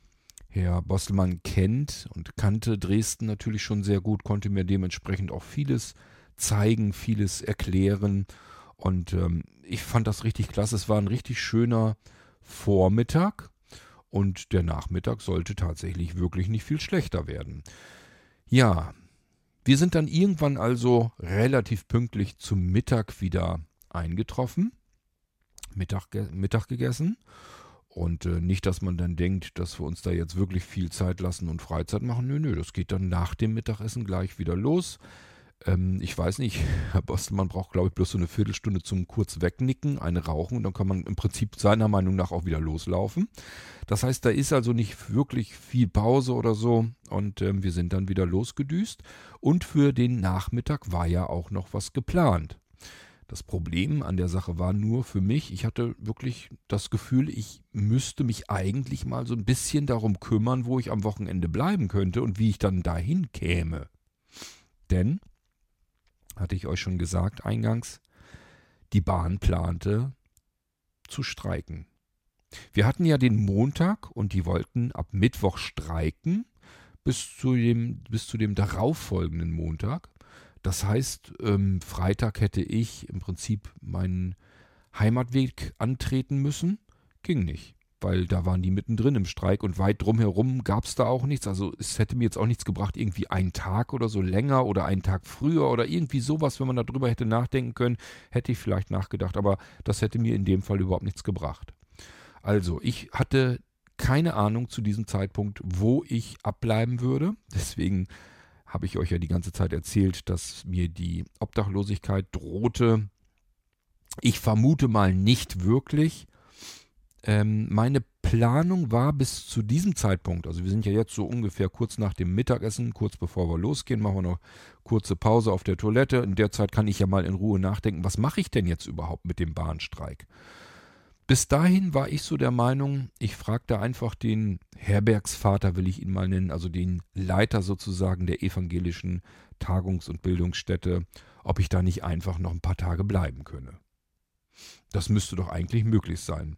Herr Bostelmann kennt und kannte Dresden natürlich schon sehr gut, konnte mir dementsprechend auch vieles zeigen, vieles erklären. Und ähm, ich fand das richtig klasse. Es war ein richtig schöner Vormittag und der Nachmittag sollte tatsächlich wirklich nicht viel schlechter werden. Ja, wir sind dann irgendwann also relativ pünktlich zum Mittag wieder eingetroffen, Mittag, Mittag gegessen. Und äh, nicht, dass man dann denkt, dass wir uns da jetzt wirklich viel Zeit lassen und Freizeit machen. Nö, nö, das geht dann nach dem Mittagessen gleich wieder los. Ähm, ich weiß nicht, <laughs> Herr Bostelmann braucht, glaube ich, bloß so eine Viertelstunde zum kurz wegnicken, eine rauchen und dann kann man im Prinzip seiner Meinung nach auch wieder loslaufen. Das heißt, da ist also nicht wirklich viel Pause oder so und ähm, wir sind dann wieder losgedüst. Und für den Nachmittag war ja auch noch was geplant. Das Problem an der Sache war nur für mich, ich hatte wirklich das Gefühl, ich müsste mich eigentlich mal so ein bisschen darum kümmern, wo ich am Wochenende bleiben könnte und wie ich dann dahin käme. Denn hatte ich euch schon gesagt eingangs, die Bahn plante zu streiken. Wir hatten ja den Montag und die wollten ab Mittwoch streiken bis zu dem, bis zu dem darauffolgenden Montag. Das heißt, ähm, Freitag hätte ich im Prinzip meinen Heimatweg antreten müssen. Ging nicht weil da waren die mittendrin im Streik und weit drumherum gab es da auch nichts. Also es hätte mir jetzt auch nichts gebracht, irgendwie einen Tag oder so länger oder einen Tag früher oder irgendwie sowas, wenn man darüber hätte nachdenken können, hätte ich vielleicht nachgedacht, aber das hätte mir in dem Fall überhaupt nichts gebracht. Also ich hatte keine Ahnung zu diesem Zeitpunkt, wo ich abbleiben würde. Deswegen habe ich euch ja die ganze Zeit erzählt, dass mir die Obdachlosigkeit drohte. Ich vermute mal nicht wirklich. Ähm, meine Planung war bis zu diesem Zeitpunkt, also wir sind ja jetzt so ungefähr kurz nach dem Mittagessen, kurz bevor wir losgehen, machen wir noch kurze Pause auf der Toilette. In der Zeit kann ich ja mal in Ruhe nachdenken, was mache ich denn jetzt überhaupt mit dem Bahnstreik? Bis dahin war ich so der Meinung, ich fragte einfach den Herbergsvater, will ich ihn mal nennen, also den Leiter sozusagen der evangelischen Tagungs- und Bildungsstätte, ob ich da nicht einfach noch ein paar Tage bleiben könne. Das müsste doch eigentlich möglich sein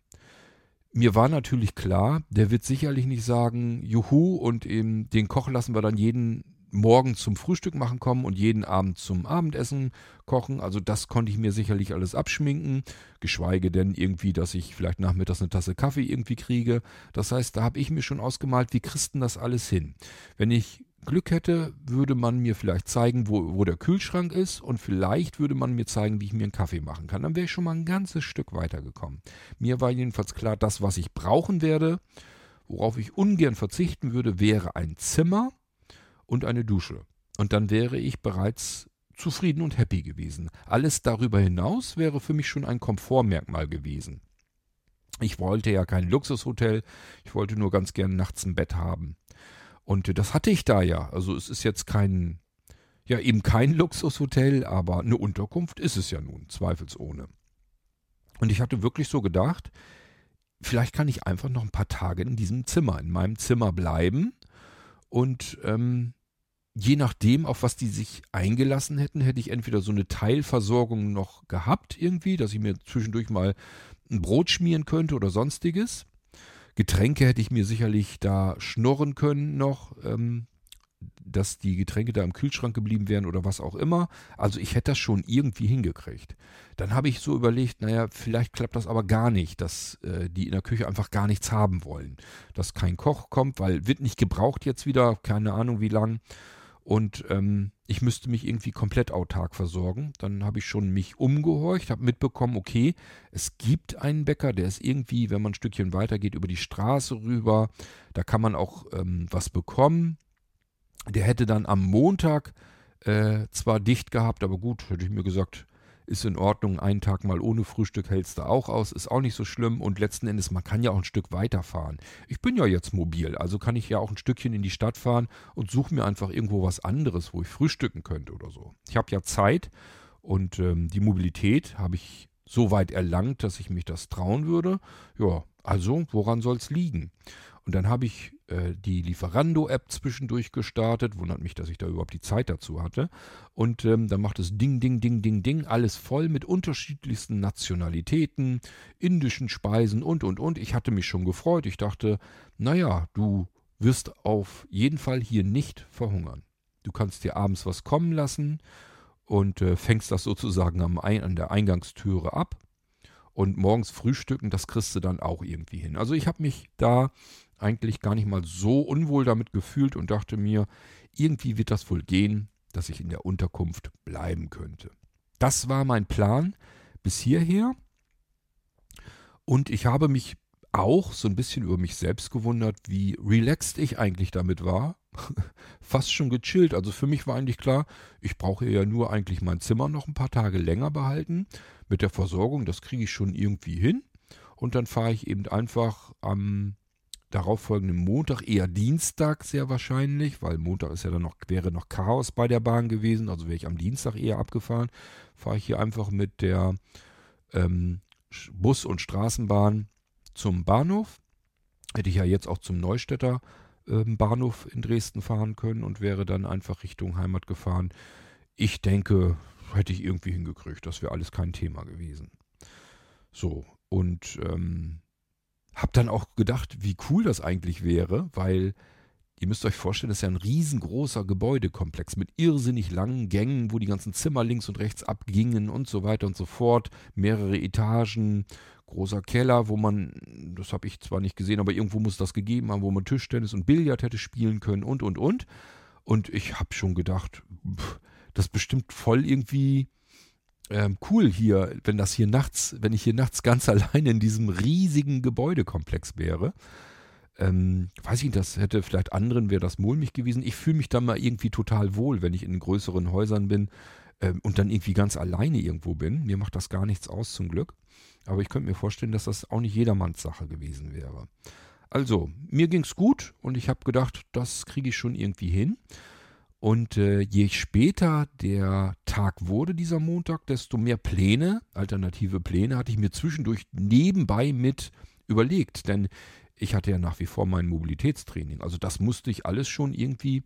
mir war natürlich klar, der wird sicherlich nicht sagen, juhu, und eben den Koch lassen wir dann jeden Morgen zum Frühstück machen kommen und jeden Abend zum Abendessen kochen. Also das konnte ich mir sicherlich alles abschminken, geschweige denn irgendwie, dass ich vielleicht nachmittags eine Tasse Kaffee irgendwie kriege. Das heißt, da habe ich mir schon ausgemalt, wie Christen das alles hin. Wenn ich Glück hätte, würde man mir vielleicht zeigen, wo, wo der Kühlschrank ist und vielleicht würde man mir zeigen, wie ich mir einen Kaffee machen kann. Dann wäre ich schon mal ein ganzes Stück weitergekommen. Mir war jedenfalls klar, das, was ich brauchen werde, worauf ich ungern verzichten würde, wäre ein Zimmer und eine Dusche. Und dann wäre ich bereits zufrieden und happy gewesen. Alles darüber hinaus wäre für mich schon ein Komfortmerkmal gewesen. Ich wollte ja kein Luxushotel, ich wollte nur ganz gern nachts ein Bett haben. Und das hatte ich da ja. Also es ist jetzt kein, ja eben kein Luxushotel, aber eine Unterkunft ist es ja nun, zweifelsohne. Und ich hatte wirklich so gedacht, vielleicht kann ich einfach noch ein paar Tage in diesem Zimmer, in meinem Zimmer bleiben. Und ähm, je nachdem, auf was die sich eingelassen hätten, hätte ich entweder so eine Teilversorgung noch gehabt irgendwie, dass ich mir zwischendurch mal ein Brot schmieren könnte oder sonstiges. Getränke hätte ich mir sicherlich da schnurren können noch, ähm, dass die Getränke da im Kühlschrank geblieben wären oder was auch immer. Also ich hätte das schon irgendwie hingekriegt. Dann habe ich so überlegt, naja, vielleicht klappt das aber gar nicht, dass äh, die in der Küche einfach gar nichts haben wollen. Dass kein Koch kommt, weil wird nicht gebraucht jetzt wieder, keine Ahnung wie lang. Und ähm, ich müsste mich irgendwie komplett autark versorgen. Dann habe ich schon mich umgehorcht, habe mitbekommen, okay, es gibt einen Bäcker, der ist irgendwie, wenn man ein Stückchen weiter geht, über die Straße rüber. Da kann man auch ähm, was bekommen. Der hätte dann am Montag äh, zwar dicht gehabt, aber gut, hätte ich mir gesagt, ist in Ordnung. Einen Tag mal ohne Frühstück hältst du auch aus, ist auch nicht so schlimm. Und letzten Endes, man kann ja auch ein Stück weiterfahren. Ich bin ja jetzt mobil, also kann ich ja auch ein Stückchen in die Stadt fahren und suche mir einfach irgendwo was anderes, wo ich frühstücken könnte oder so. Ich habe ja Zeit und ähm, die Mobilität habe ich so weit erlangt, dass ich mich das trauen würde. Ja, also woran soll es liegen? Und dann habe ich äh, die Lieferando-App zwischendurch gestartet. Wundert mich, dass ich da überhaupt die Zeit dazu hatte. Und ähm, dann macht es Ding, Ding, Ding, Ding, Ding. Alles voll mit unterschiedlichsten Nationalitäten, indischen Speisen und, und, und. Ich hatte mich schon gefreut. Ich dachte, naja, du wirst auf jeden Fall hier nicht verhungern. Du kannst dir abends was kommen lassen und äh, fängst das sozusagen am, an der Eingangstüre ab. Und morgens frühstücken, das kriegst du dann auch irgendwie hin. Also ich habe mich da eigentlich gar nicht mal so unwohl damit gefühlt und dachte mir, irgendwie wird das wohl gehen, dass ich in der Unterkunft bleiben könnte. Das war mein Plan bis hierher. Und ich habe mich auch so ein bisschen über mich selbst gewundert, wie relaxed ich eigentlich damit war. <laughs> Fast schon gechillt. Also für mich war eigentlich klar, ich brauche ja nur eigentlich mein Zimmer noch ein paar Tage länger behalten. Mit der Versorgung, das kriege ich schon irgendwie hin. Und dann fahre ich eben einfach am darauffolgenden Montag, eher Dienstag sehr wahrscheinlich, weil Montag ist ja dann noch, wäre noch Chaos bei der Bahn gewesen, also wäre ich am Dienstag eher abgefahren, fahre ich hier einfach mit der ähm, Bus- und Straßenbahn zum Bahnhof. Hätte ich ja jetzt auch zum Neustädter ähm, Bahnhof in Dresden fahren können und wäre dann einfach Richtung Heimat gefahren. Ich denke, hätte ich irgendwie hingekriegt. Das wäre alles kein Thema gewesen. So, und ähm, hab dann auch gedacht, wie cool das eigentlich wäre, weil ihr müsst euch vorstellen, das ist ja ein riesengroßer Gebäudekomplex mit irrsinnig langen Gängen, wo die ganzen Zimmer links und rechts abgingen und so weiter und so fort. Mehrere Etagen, großer Keller, wo man, das habe ich zwar nicht gesehen, aber irgendwo muss das gegeben haben, wo man Tischtennis und Billard hätte spielen können und, und, und. Und ich habe schon gedacht, pff, das ist bestimmt voll irgendwie ähm, cool hier, wenn das hier nachts, wenn ich hier nachts ganz <laughs> allein in diesem riesigen Gebäudekomplex wäre. Ähm, weiß ich nicht, das hätte vielleicht anderen, wäre das mulmig gewesen. Ich fühle mich dann mal irgendwie total wohl, wenn ich in größeren Häusern bin ähm, und dann irgendwie ganz alleine irgendwo bin. Mir macht das gar nichts aus zum Glück. Aber ich könnte mir vorstellen, dass das auch nicht jedermanns Sache gewesen wäre. Also, mir ging es gut und ich habe gedacht, das kriege ich schon irgendwie hin. Und äh, je später der Tag wurde, dieser Montag, desto mehr Pläne, alternative Pläne, hatte ich mir zwischendurch nebenbei mit überlegt. Denn ich hatte ja nach wie vor mein Mobilitätstraining. Also das musste ich alles schon irgendwie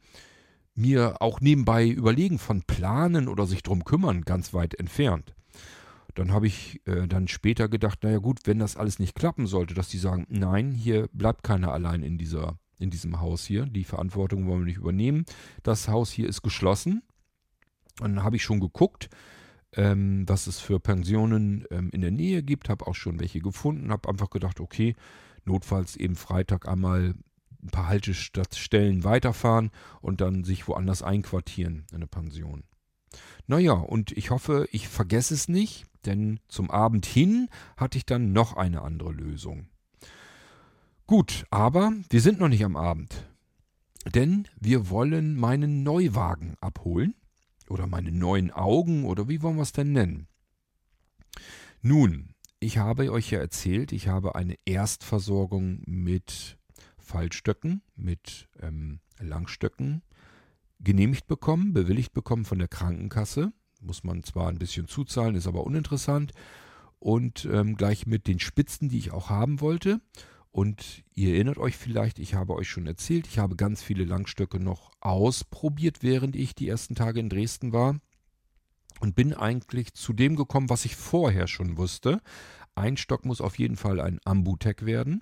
mir auch nebenbei überlegen, von planen oder sich drum kümmern, ganz weit entfernt. Dann habe ich äh, dann später gedacht, naja gut, wenn das alles nicht klappen sollte, dass die sagen, nein, hier bleibt keiner allein in dieser in diesem Haus hier. Die Verantwortung wollen wir nicht übernehmen. Das Haus hier ist geschlossen. Und dann habe ich schon geguckt, ähm, was es für Pensionen ähm, in der Nähe gibt. Habe auch schon welche gefunden. Habe einfach gedacht, okay, notfalls eben Freitag einmal ein paar Haltestellen weiterfahren und dann sich woanders einquartieren in eine Pension. Naja, und ich hoffe, ich vergesse es nicht, denn zum Abend hin hatte ich dann noch eine andere Lösung. Gut, aber wir sind noch nicht am Abend. Denn wir wollen meinen Neuwagen abholen. Oder meine neuen Augen oder wie wollen wir es denn nennen? Nun, ich habe euch ja erzählt, ich habe eine Erstversorgung mit Fallstöcken, mit ähm, Langstöcken genehmigt bekommen, bewilligt bekommen von der Krankenkasse. Muss man zwar ein bisschen zuzahlen, ist aber uninteressant. Und ähm, gleich mit den Spitzen, die ich auch haben wollte. Und ihr erinnert euch vielleicht, ich habe euch schon erzählt, ich habe ganz viele Langstöcke noch ausprobiert, während ich die ersten Tage in Dresden war. Und bin eigentlich zu dem gekommen, was ich vorher schon wusste. Ein Stock muss auf jeden Fall ein Ambutec werden.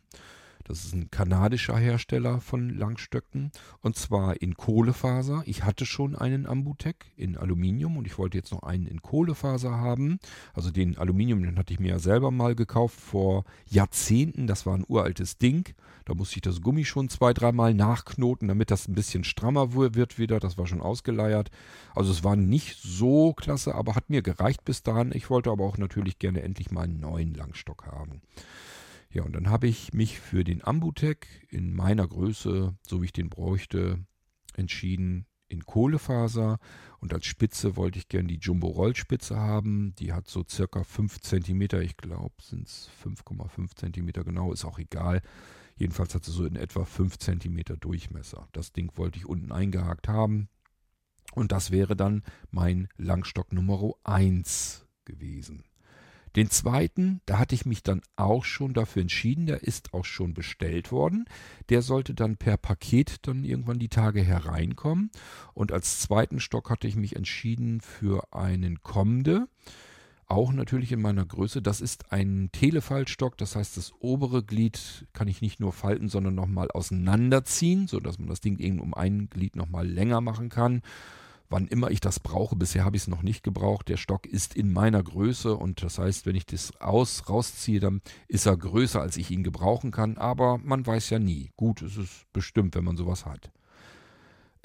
Das ist ein kanadischer Hersteller von Langstöcken und zwar in Kohlefaser. Ich hatte schon einen Ambutec in Aluminium und ich wollte jetzt noch einen in Kohlefaser haben. Also den Aluminium, den hatte ich mir ja selber mal gekauft vor Jahrzehnten. Das war ein uraltes Ding. Da musste ich das Gummi schon zwei, dreimal nachknoten, damit das ein bisschen strammer wird wieder. Das war schon ausgeleiert. Also es war nicht so klasse, aber hat mir gereicht bis dahin. Ich wollte aber auch natürlich gerne endlich mal einen neuen Langstock haben. Ja, und dann habe ich mich für den Ambutec in meiner Größe, so wie ich den bräuchte, entschieden in Kohlefaser. Und als Spitze wollte ich gerne die Jumbo-Rollspitze haben. Die hat so circa 5 cm, ich glaube, sind es 5,5 cm genau, ist auch egal. Jedenfalls hat sie so in etwa 5 cm Durchmesser. Das Ding wollte ich unten eingehakt haben. Und das wäre dann mein Langstock Nummer 1 gewesen. Den zweiten, da hatte ich mich dann auch schon dafür entschieden, der ist auch schon bestellt worden. Der sollte dann per Paket dann irgendwann die Tage hereinkommen. Und als zweiten Stock hatte ich mich entschieden für einen Komde. auch natürlich in meiner Größe. Das ist ein Telefaltstock, das heißt, das obere Glied kann ich nicht nur falten, sondern nochmal auseinanderziehen, sodass man das Ding eben um ein Glied nochmal länger machen kann. Wann immer ich das brauche, bisher habe ich es noch nicht gebraucht. Der Stock ist in meiner Größe und das heißt, wenn ich das aus, rausziehe, dann ist er größer, als ich ihn gebrauchen kann. Aber man weiß ja nie. Gut, es ist bestimmt, wenn man sowas hat.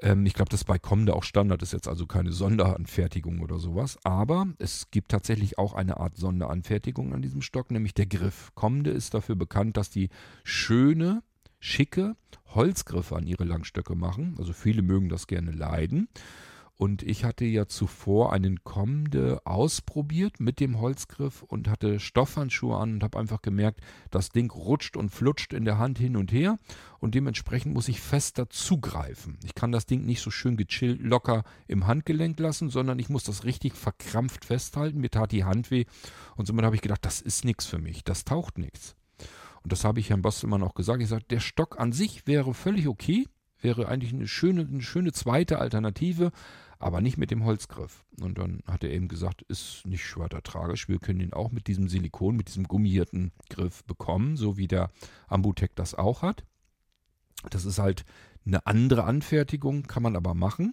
Ähm, ich glaube, das bei Comde auch Standard, ist jetzt also keine Sonderanfertigung oder sowas. Aber es gibt tatsächlich auch eine Art Sonderanfertigung an diesem Stock, nämlich der Griff. Comde ist dafür bekannt, dass die schöne, schicke Holzgriffe an ihre Langstöcke machen. Also viele mögen das gerne leiden. Und ich hatte ja zuvor einen Kommende ausprobiert mit dem Holzgriff und hatte Stoffhandschuhe an und habe einfach gemerkt, das Ding rutscht und flutscht in der Hand hin und her und dementsprechend muss ich fester zugreifen. Ich kann das Ding nicht so schön gechillt locker im Handgelenk lassen, sondern ich muss das richtig verkrampft festhalten. Mir tat die Hand weh und somit habe ich gedacht, das ist nichts für mich, das taucht nichts. Und das habe ich Herrn Bostelmann auch gesagt. Ich sagte, der Stock an sich wäre völlig okay, wäre eigentlich eine schöne, eine schöne zweite Alternative, aber nicht mit dem Holzgriff. Und dann hat er eben gesagt, ist nicht weiter tragisch, wir können ihn auch mit diesem Silikon, mit diesem gummierten Griff bekommen, so wie der Ambutec das auch hat. Das ist halt eine andere Anfertigung, kann man aber machen.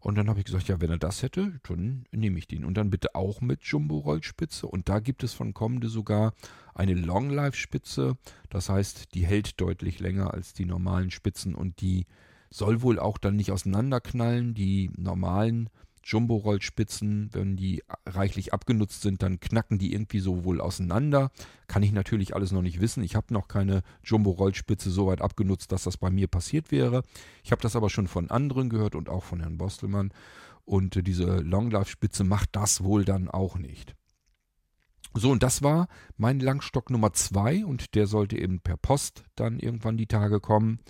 Und dann habe ich gesagt, ja, wenn er das hätte, dann nehme ich den. Und dann bitte auch mit Jumbo-Rollspitze. Und da gibt es von Kommende sogar eine Long-Life-Spitze. Das heißt, die hält deutlich länger als die normalen Spitzen und die soll wohl auch dann nicht auseinanderknallen. Die normalen Jumbo-Rollspitzen, wenn die reichlich abgenutzt sind, dann knacken die irgendwie so wohl auseinander. Kann ich natürlich alles noch nicht wissen. Ich habe noch keine Jumbo-Rollspitze so weit abgenutzt, dass das bei mir passiert wäre. Ich habe das aber schon von anderen gehört und auch von Herrn Bostelmann. Und diese Long-Life-Spitze macht das wohl dann auch nicht. So, und das war mein Langstock Nummer 2 und der sollte eben per Post dann irgendwann die Tage kommen.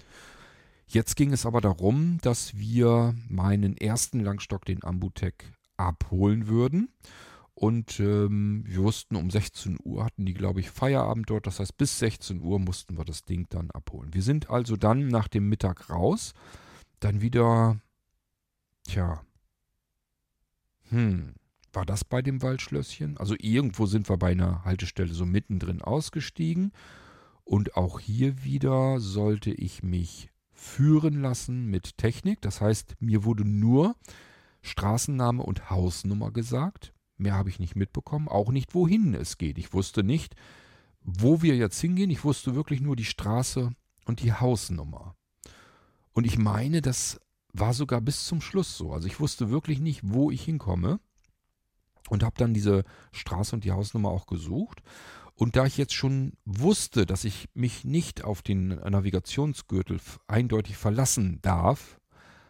Jetzt ging es aber darum, dass wir meinen ersten Langstock, den Ambutec, abholen würden. Und ähm, wir wussten, um 16 Uhr hatten die, glaube ich, Feierabend dort. Das heißt, bis 16 Uhr mussten wir das Ding dann abholen. Wir sind also dann nach dem Mittag raus. Dann wieder, tja, hm, war das bei dem Waldschlösschen? Also irgendwo sind wir bei einer Haltestelle so mittendrin ausgestiegen. Und auch hier wieder sollte ich mich führen lassen mit Technik. Das heißt, mir wurde nur Straßenname und Hausnummer gesagt. Mehr habe ich nicht mitbekommen, auch nicht, wohin es geht. Ich wusste nicht, wo wir jetzt hingehen. Ich wusste wirklich nur die Straße und die Hausnummer. Und ich meine, das war sogar bis zum Schluss so. Also ich wusste wirklich nicht, wo ich hinkomme. Und habe dann diese Straße und die Hausnummer auch gesucht. Und da ich jetzt schon wusste, dass ich mich nicht auf den Navigationsgürtel eindeutig verlassen darf,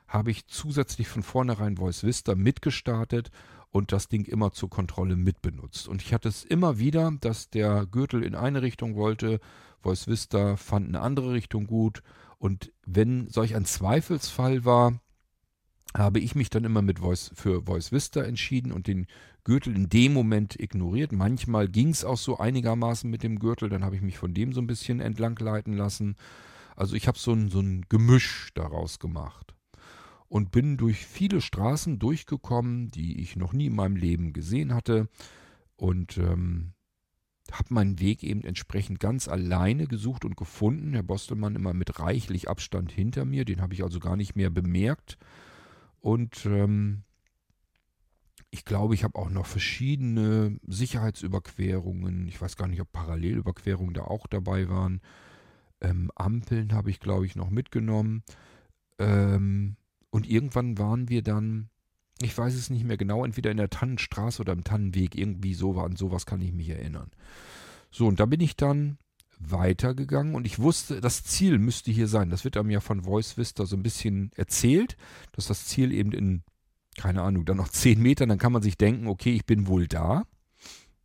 habe ich zusätzlich von vornherein Voice Vista mitgestartet und das Ding immer zur Kontrolle mitbenutzt. Und ich hatte es immer wieder, dass der Gürtel in eine Richtung wollte, Voice Vista fand eine andere Richtung gut. Und wenn solch ein Zweifelsfall war, habe ich mich dann immer mit Voice, für Voice Vista entschieden und den Gürtel in dem Moment ignoriert. Manchmal ging es auch so einigermaßen mit dem Gürtel, dann habe ich mich von dem so ein bisschen entlang leiten lassen. Also ich habe so ein, so ein Gemisch daraus gemacht und bin durch viele Straßen durchgekommen, die ich noch nie in meinem Leben gesehen hatte und ähm, habe meinen Weg eben entsprechend ganz alleine gesucht und gefunden. Herr Bostelmann immer mit reichlich Abstand hinter mir, den habe ich also gar nicht mehr bemerkt. Und ähm, ich glaube, ich habe auch noch verschiedene Sicherheitsüberquerungen. Ich weiß gar nicht, ob Parallelüberquerungen da auch dabei waren. Ähm, Ampeln habe ich, glaube ich, noch mitgenommen. Ähm, und irgendwann waren wir dann, ich weiß es nicht mehr genau, entweder in der Tannenstraße oder im Tannenweg. Irgendwie so war, an sowas kann ich mich erinnern. So, und da bin ich dann weitergegangen und ich wusste, das Ziel müsste hier sein. Das wird einem ja von Voice Vista so ein bisschen erzählt, dass das Ziel eben in keine Ahnung, dann noch zehn Meter, dann kann man sich denken, okay, ich bin wohl da.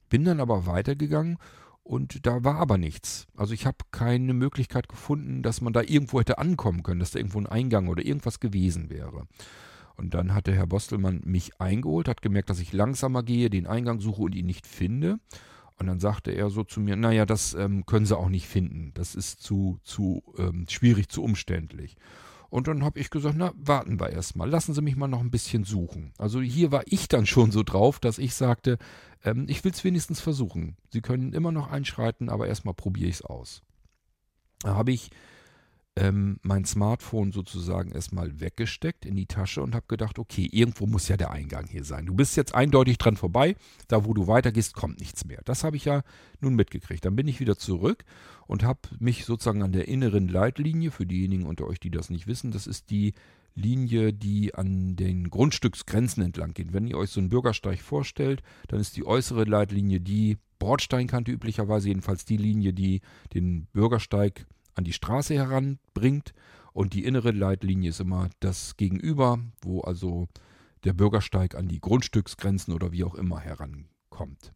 Bin dann aber weitergegangen und da war aber nichts. Also ich habe keine Möglichkeit gefunden, dass man da irgendwo hätte ankommen können, dass da irgendwo ein Eingang oder irgendwas gewesen wäre. Und dann hat der Herr Bostelmann mich eingeholt, hat gemerkt, dass ich langsamer gehe, den Eingang suche und ihn nicht finde. Und dann sagte er so zu mir, naja, das ähm, können Sie auch nicht finden. Das ist zu, zu ähm, schwierig, zu umständlich. Und dann habe ich gesagt, na, warten wir erstmal, lassen Sie mich mal noch ein bisschen suchen. Also hier war ich dann schon so drauf, dass ich sagte, ähm, ich will es wenigstens versuchen. Sie können immer noch einschreiten, aber erstmal probiere ich es aus. Da habe ich ähm, mein Smartphone sozusagen erstmal weggesteckt in die Tasche und habe gedacht, okay, irgendwo muss ja der Eingang hier sein. Du bist jetzt eindeutig dran vorbei, da wo du weitergehst, kommt nichts mehr. Das habe ich ja nun mitgekriegt. Dann bin ich wieder zurück und habe mich sozusagen an der inneren Leitlinie, für diejenigen unter euch, die das nicht wissen, das ist die Linie, die an den Grundstücksgrenzen entlang geht. Wenn ihr euch so einen Bürgersteig vorstellt, dann ist die äußere Leitlinie die Bordsteinkante üblicherweise, jedenfalls die Linie, die den Bürgersteig an die Straße heranbringt. Und die innere Leitlinie ist immer das Gegenüber, wo also der Bürgersteig an die Grundstücksgrenzen oder wie auch immer herankommt.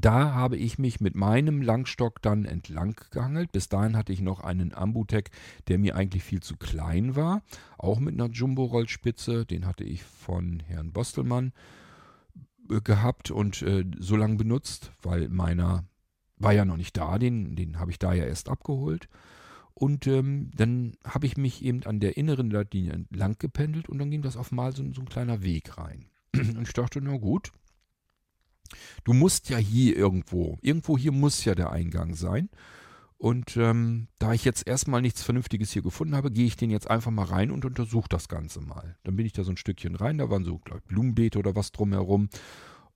Da habe ich mich mit meinem Langstock dann entlang gehangelt. Bis dahin hatte ich noch einen Ambutek, der mir eigentlich viel zu klein war. Auch mit einer Jumbo-Rollspitze. Den hatte ich von Herrn Bostelmann äh, gehabt und äh, so lange benutzt, weil meiner war ja noch nicht da, den, den habe ich da ja erst abgeholt. Und ähm, dann habe ich mich eben an der inneren Leitlinie entlang gependelt und dann ging das auf mal so, so ein kleiner Weg rein. <clears throat> Und ich dachte, na gut, du musst ja hier irgendwo, irgendwo hier muss ja der Eingang sein. Und ähm, da ich jetzt erstmal nichts Vernünftiges hier gefunden habe, gehe ich den jetzt einfach mal rein und untersuche das Ganze mal. Dann bin ich da so ein Stückchen rein, da waren so Blumenbeete oder was drumherum.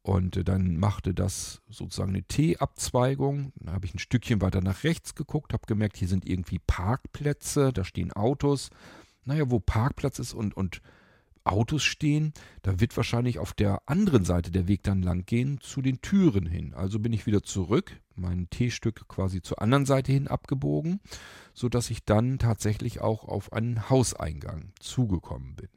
Und äh, dann machte das sozusagen eine T-Abzweigung. Dann habe ich ein Stückchen weiter nach rechts geguckt, habe gemerkt, hier sind irgendwie Parkplätze, da stehen Autos. Naja, wo Parkplatz ist und, und Autos stehen, da wird wahrscheinlich auf der anderen Seite der Weg dann lang gehen, zu den Türen hin. Also bin ich wieder zurück, mein T-Stück quasi zur anderen Seite hin abgebogen, sodass ich dann tatsächlich auch auf einen Hauseingang zugekommen bin.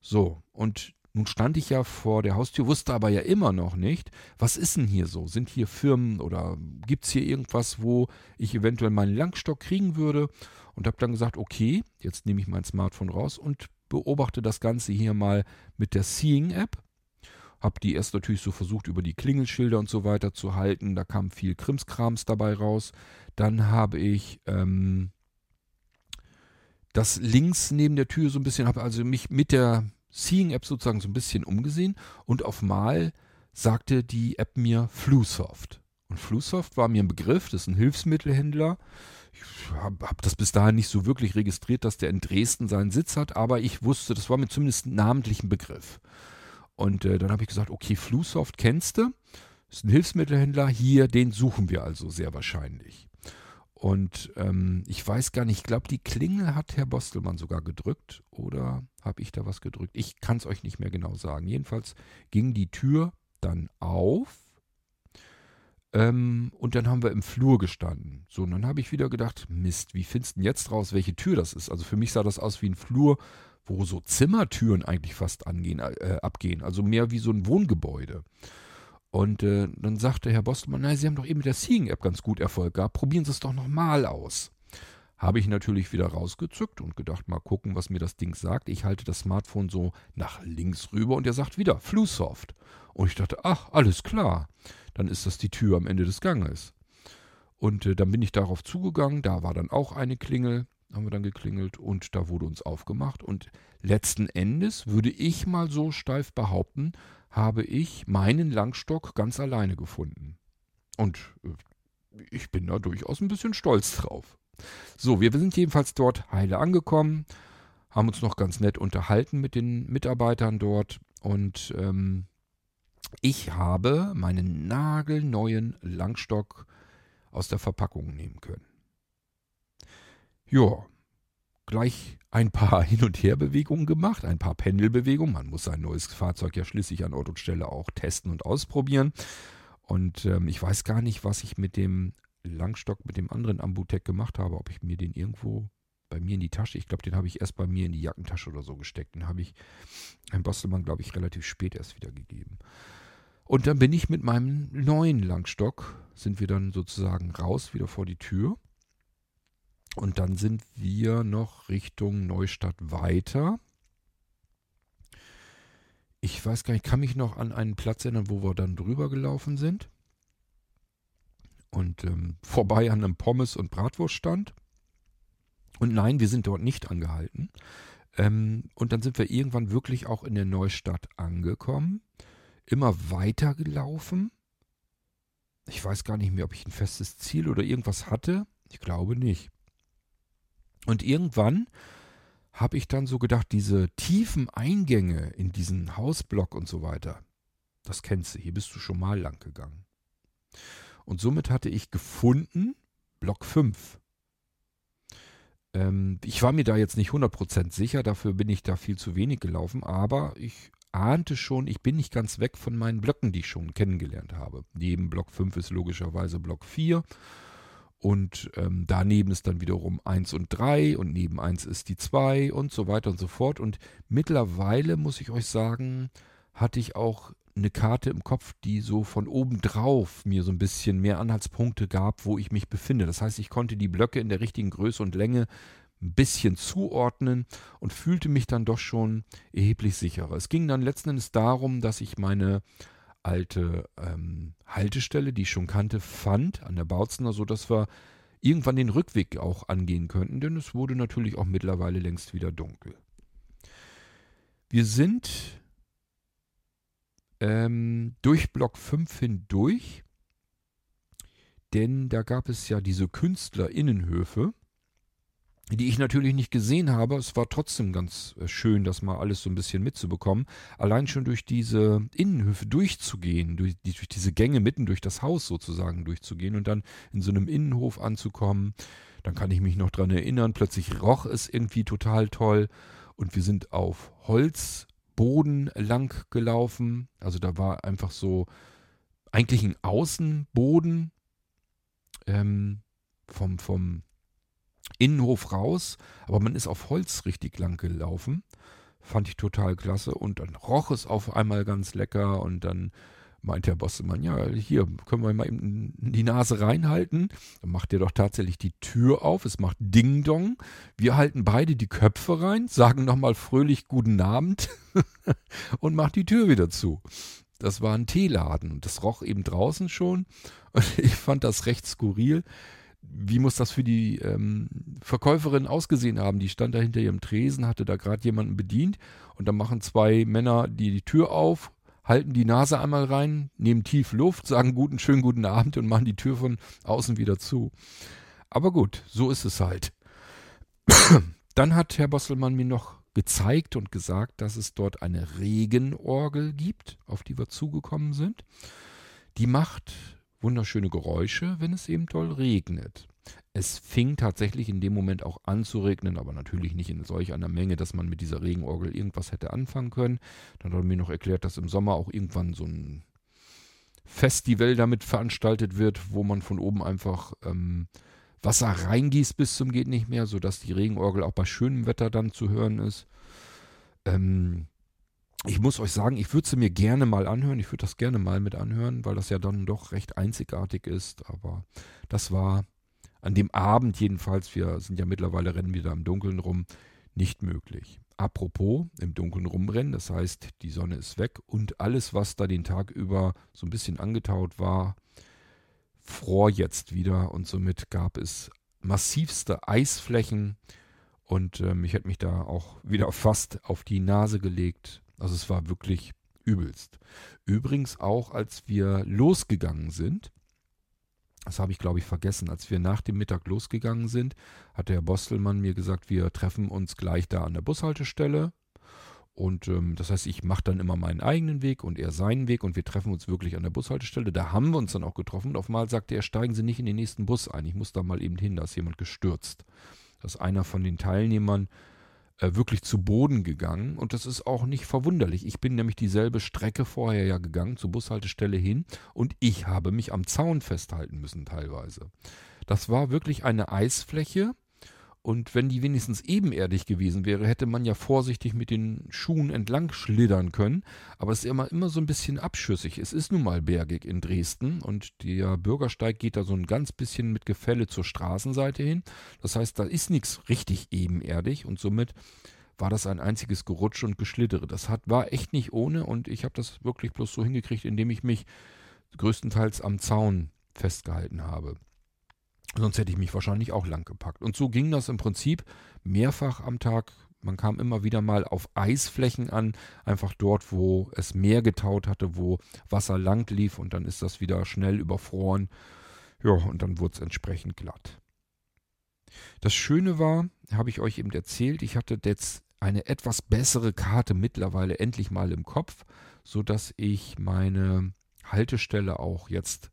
So, und nun stand ich ja vor der Haustür, wusste aber ja immer noch nicht, was ist denn hier so? Sind hier Firmen oder gibt es hier irgendwas, wo ich eventuell meinen Langstock kriegen würde? Und habe dann gesagt, okay, jetzt nehme ich mein Smartphone raus und beobachte das Ganze hier mal mit der Seeing-App. Habe die erst natürlich so versucht, über die Klingelschilder und so weiter zu halten. Da kam viel Krimskrams dabei raus. Dann habe ich ähm, das links neben der Tür so ein bisschen, habe also mich mit der Seeing-App sozusagen so ein bisschen umgesehen und auf Mal sagte die App mir Flusoft. Und Flusoft war mir ein Begriff, das ist ein Hilfsmittelhändler. Ich habe hab das bis dahin nicht so wirklich registriert, dass der in Dresden seinen Sitz hat, aber ich wusste, das war mir zumindest ein namentlicher Begriff. Und äh, dann habe ich gesagt, okay, Flusoft kennst du, ist ein Hilfsmittelhändler, hier, den suchen wir also sehr wahrscheinlich. Und ähm, ich weiß gar nicht, ich glaube, die Klingel hat Herr Bostelmann sogar gedrückt oder habe ich da was gedrückt? Ich kann es euch nicht mehr genau sagen. Jedenfalls ging die Tür dann auf ähm, und dann haben wir im Flur gestanden. So, und dann habe ich wieder gedacht, Mist, wie findest du denn jetzt raus, welche Tür das ist? Also für mich sah das aus wie ein Flur, wo so Zimmertüren eigentlich fast angehen, äh, abgehen. Also mehr wie so ein Wohngebäude. Und äh, dann sagte Herr Bostmann, nein, Sie haben doch eben mit der Seeing-App ganz gut Erfolg gehabt. Probieren Sie es doch nochmal aus. Habe ich natürlich wieder rausgezückt und gedacht, mal gucken, was mir das Ding sagt. Ich halte das Smartphone so nach links rüber und er sagt wieder Flusoft. Und ich dachte, ach, alles klar. Dann ist das die Tür am Ende des Ganges. Und äh, dann bin ich darauf zugegangen. Da war dann auch eine Klingel. Haben wir dann geklingelt und da wurde uns aufgemacht. Und letzten Endes würde ich mal so steif behaupten, habe ich meinen Langstock ganz alleine gefunden. Und äh, ich bin da durchaus ein bisschen stolz drauf. So, wir sind jedenfalls dort heile angekommen, haben uns noch ganz nett unterhalten mit den Mitarbeitern dort und ähm, ich habe meinen nagelneuen Langstock aus der Verpackung nehmen können. Ja, gleich ein paar <laughs> Hin- und Herbewegungen gemacht, ein paar Pendelbewegungen. Man muss sein neues Fahrzeug ja schließlich an Ort und Stelle auch testen und ausprobieren. Und ähm, ich weiß gar nicht, was ich mit dem Langstock, mit dem anderen Ambutek gemacht habe, ob ich mir den irgendwo bei mir in die Tasche, ich glaube, den habe ich erst bei mir in die Jackentasche oder so gesteckt. Den habe ich Herrn Bostelmann, glaube ich, relativ spät erst wieder gegeben. Und dann bin ich mit meinem neuen Langstock, sind wir dann sozusagen raus, wieder vor die Tür. Und dann sind wir noch Richtung Neustadt weiter. Ich weiß gar nicht, kann mich noch an einen Platz erinnern, wo wir dann drüber gelaufen sind. Und ähm, vorbei an einem Pommes- und Bratwurststand. Und nein, wir sind dort nicht angehalten. Ähm, und dann sind wir irgendwann wirklich auch in der Neustadt angekommen, immer weiter gelaufen. Ich weiß gar nicht mehr, ob ich ein festes Ziel oder irgendwas hatte. Ich glaube nicht. Und irgendwann habe ich dann so gedacht, diese tiefen Eingänge in diesen Hausblock und so weiter, das kennst du, hier bist du schon mal lang gegangen. Und somit hatte ich gefunden Block 5. Ähm, ich war mir da jetzt nicht 100% sicher, dafür bin ich da viel zu wenig gelaufen, aber ich ahnte schon, ich bin nicht ganz weg von meinen Blöcken, die ich schon kennengelernt habe. Neben Block 5 ist logischerweise Block 4 und ähm, daneben ist dann wiederum 1 und 3 und neben 1 ist die 2 und so weiter und so fort. Und mittlerweile muss ich euch sagen, hatte ich auch eine Karte im Kopf, die so von oben drauf mir so ein bisschen mehr Anhaltspunkte gab, wo ich mich befinde. Das heißt, ich konnte die Blöcke in der richtigen Größe und Länge ein bisschen zuordnen und fühlte mich dann doch schon erheblich sicherer. Es ging dann letzten Endes darum, dass ich meine alte ähm, Haltestelle, die ich schon kannte, fand an der Bautzener, sodass wir irgendwann den Rückweg auch angehen könnten, denn es wurde natürlich auch mittlerweile längst wieder dunkel. Wir sind ähm, durch Block 5 hindurch, denn da gab es ja diese Künstlerinnenhöfe die ich natürlich nicht gesehen habe. Es war trotzdem ganz äh, schön, das mal alles so ein bisschen mitzubekommen. Allein schon durch diese Innenhöfe durchzugehen, durch, durch diese Gänge mitten durch das Haus sozusagen durchzugehen und dann in so einem Innenhof anzukommen. Dann kann ich mich noch dran erinnern, plötzlich roch es irgendwie total toll und wir sind auf Holzboden lang gelaufen. Also da war einfach so eigentlich ein Außenboden ähm, vom, vom Innenhof raus, aber man ist auf Holz richtig lang gelaufen. Fand ich total klasse. Und dann roch es auf einmal ganz lecker und dann meint der Bossemann, ja, hier können wir mal eben die Nase reinhalten. Dann macht er doch tatsächlich die Tür auf. Es macht Ding Dong. Wir halten beide die Köpfe rein, sagen nochmal fröhlich Guten Abend <laughs> und macht die Tür wieder zu. Das war ein Teeladen und das roch eben draußen schon. Und <laughs> ich fand das recht skurril wie muss das für die ähm, Verkäuferin ausgesehen haben? Die stand da hinter ihrem Tresen, hatte da gerade jemanden bedient und dann machen zwei Männer die, die Tür auf, halten die Nase einmal rein, nehmen tief Luft, sagen guten, schönen guten Abend und machen die Tür von außen wieder zu. Aber gut, so ist es halt. <clears throat> dann hat Herr Bosselmann mir noch gezeigt und gesagt, dass es dort eine Regenorgel gibt, auf die wir zugekommen sind. Die macht wunderschöne Geräusche, wenn es eben toll regnet. Es fing tatsächlich in dem Moment auch an zu regnen, aber natürlich nicht in solch einer Menge, dass man mit dieser Regenorgel irgendwas hätte anfangen können. Dann hat er mir noch erklärt, dass im Sommer auch irgendwann so ein Festival damit veranstaltet wird, wo man von oben einfach ähm, Wasser reingießt bis zum geht nicht mehr, sodass die Regenorgel auch bei schönem Wetter dann zu hören ist. Ähm, ich muss euch sagen, ich würde sie mir gerne mal anhören. Ich würde das gerne mal mit anhören, weil das ja dann doch recht einzigartig ist. Aber das war an dem Abend jedenfalls, wir sind ja mittlerweile rennen wieder im Dunkeln rum, nicht möglich. Apropos im Dunkeln rumrennen, das heißt, die Sonne ist weg und alles, was da den Tag über so ein bisschen angetaut war, fror jetzt wieder und somit gab es massivste Eisflächen und ähm, ich hätte mich da auch wieder fast auf die Nase gelegt also es war wirklich übelst. Übrigens auch, als wir losgegangen sind, das habe ich glaube ich vergessen, als wir nach dem Mittag losgegangen sind, hat der Bostelmann mir gesagt, wir treffen uns gleich da an der Bushaltestelle. Und ähm, das heißt, ich mache dann immer meinen eigenen Weg und er seinen Weg und wir treffen uns wirklich an der Bushaltestelle. Da haben wir uns dann auch getroffen. Und auf einmal sagte er, steigen Sie nicht in den nächsten Bus ein. Ich muss da mal eben hin, da ist jemand gestürzt. Dass einer von den Teilnehmern äh, wirklich zu Boden gegangen. Und das ist auch nicht verwunderlich. Ich bin nämlich dieselbe Strecke vorher ja gegangen, zur Bushaltestelle hin. Und ich habe mich am Zaun festhalten müssen teilweise. Das war wirklich eine Eisfläche und wenn die wenigstens ebenerdig gewesen wäre, hätte man ja vorsichtig mit den Schuhen entlang schlittern können. Aber es ist immer, immer so ein bisschen abschüssig. Es ist nun mal bergig in Dresden und der Bürgersteig geht da so ein ganz bisschen mit Gefälle zur Straßenseite hin. Das heißt, da ist nichts richtig ebenerdig und somit war das ein einziges Gerutsch und Geschlittere. Das hat, war echt nicht ohne und ich habe das wirklich bloß so hingekriegt, indem ich mich größtenteils am Zaun festgehalten habe. Sonst hätte ich mich wahrscheinlich auch lang gepackt. Und so ging das im Prinzip mehrfach am Tag. Man kam immer wieder mal auf Eisflächen an, einfach dort, wo es mehr getaut hatte, wo Wasser lang lief und dann ist das wieder schnell überfroren. Ja, und dann wurde es entsprechend glatt. Das Schöne war, habe ich euch eben erzählt, ich hatte jetzt eine etwas bessere Karte mittlerweile endlich mal im Kopf, so dass ich meine Haltestelle auch jetzt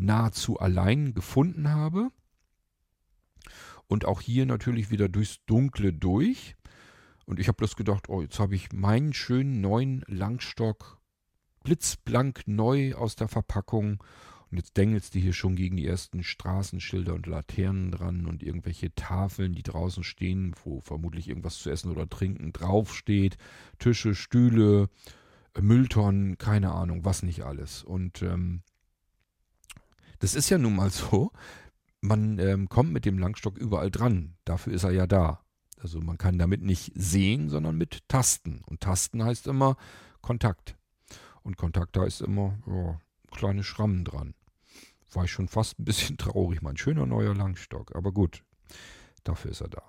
nahezu allein gefunden habe. Und auch hier natürlich wieder durchs Dunkle durch. Und ich habe bloß gedacht, oh, jetzt habe ich meinen schönen neuen Langstock blitzblank neu aus der Verpackung. Und jetzt dängelst du hier schon gegen die ersten Straßenschilder und Laternen dran und irgendwelche Tafeln, die draußen stehen, wo vermutlich irgendwas zu essen oder trinken draufsteht. Tische, Stühle, Mülltonnen, keine Ahnung, was nicht alles. Und ähm, das ist ja nun mal so, man ähm, kommt mit dem Langstock überall dran. Dafür ist er ja da. Also man kann damit nicht sehen, sondern mit Tasten. Und Tasten heißt immer Kontakt. Und Kontakt heißt immer ja, kleine Schrammen dran. War ich schon fast ein bisschen <laughs> traurig. Mein schöner neuer Langstock. Aber gut, dafür ist er da.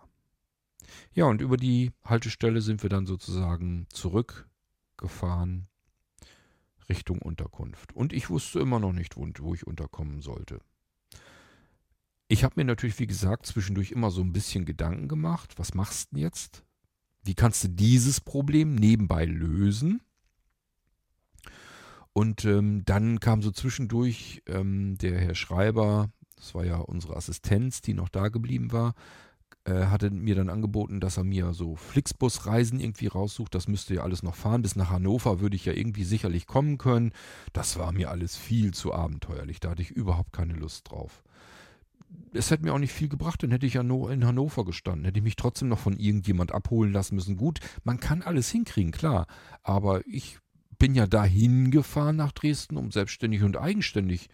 Ja, und über die Haltestelle sind wir dann sozusagen zurückgefahren Richtung Unterkunft. Und ich wusste immer noch nicht, wo, wo ich unterkommen sollte. Ich habe mir natürlich, wie gesagt, zwischendurch immer so ein bisschen Gedanken gemacht. Was machst du denn jetzt? Wie kannst du dieses Problem nebenbei lösen? Und ähm, dann kam so zwischendurch ähm, der Herr Schreiber, das war ja unsere Assistenz, die noch da geblieben war, äh, hatte mir dann angeboten, dass er mir so Flixbus-Reisen irgendwie raussucht. Das müsste ja alles noch fahren. Bis nach Hannover würde ich ja irgendwie sicherlich kommen können. Das war mir alles viel zu abenteuerlich. Da hatte ich überhaupt keine Lust drauf. Es hätte mir auch nicht viel gebracht, dann hätte ich ja nur in Hannover gestanden, hätte ich mich trotzdem noch von irgendjemand abholen lassen müssen. Gut, man kann alles hinkriegen, klar, aber ich bin ja dahin gefahren nach Dresden, um selbstständig und eigenständig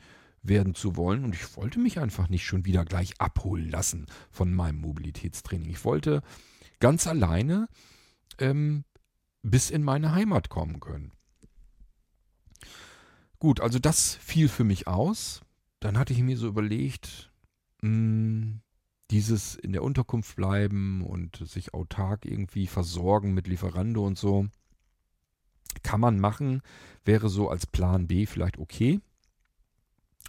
werden zu wollen. Und ich wollte mich einfach nicht schon wieder gleich abholen lassen von meinem Mobilitätstraining. Ich wollte ganz alleine ähm, bis in meine Heimat kommen können. Gut, also das fiel für mich aus. Dann hatte ich mir so überlegt, mh, hm, dieses in der Unterkunft bleiben und sich autark irgendwie versorgen mit Lieferando und so, kann man machen, wäre so als Plan B vielleicht okay.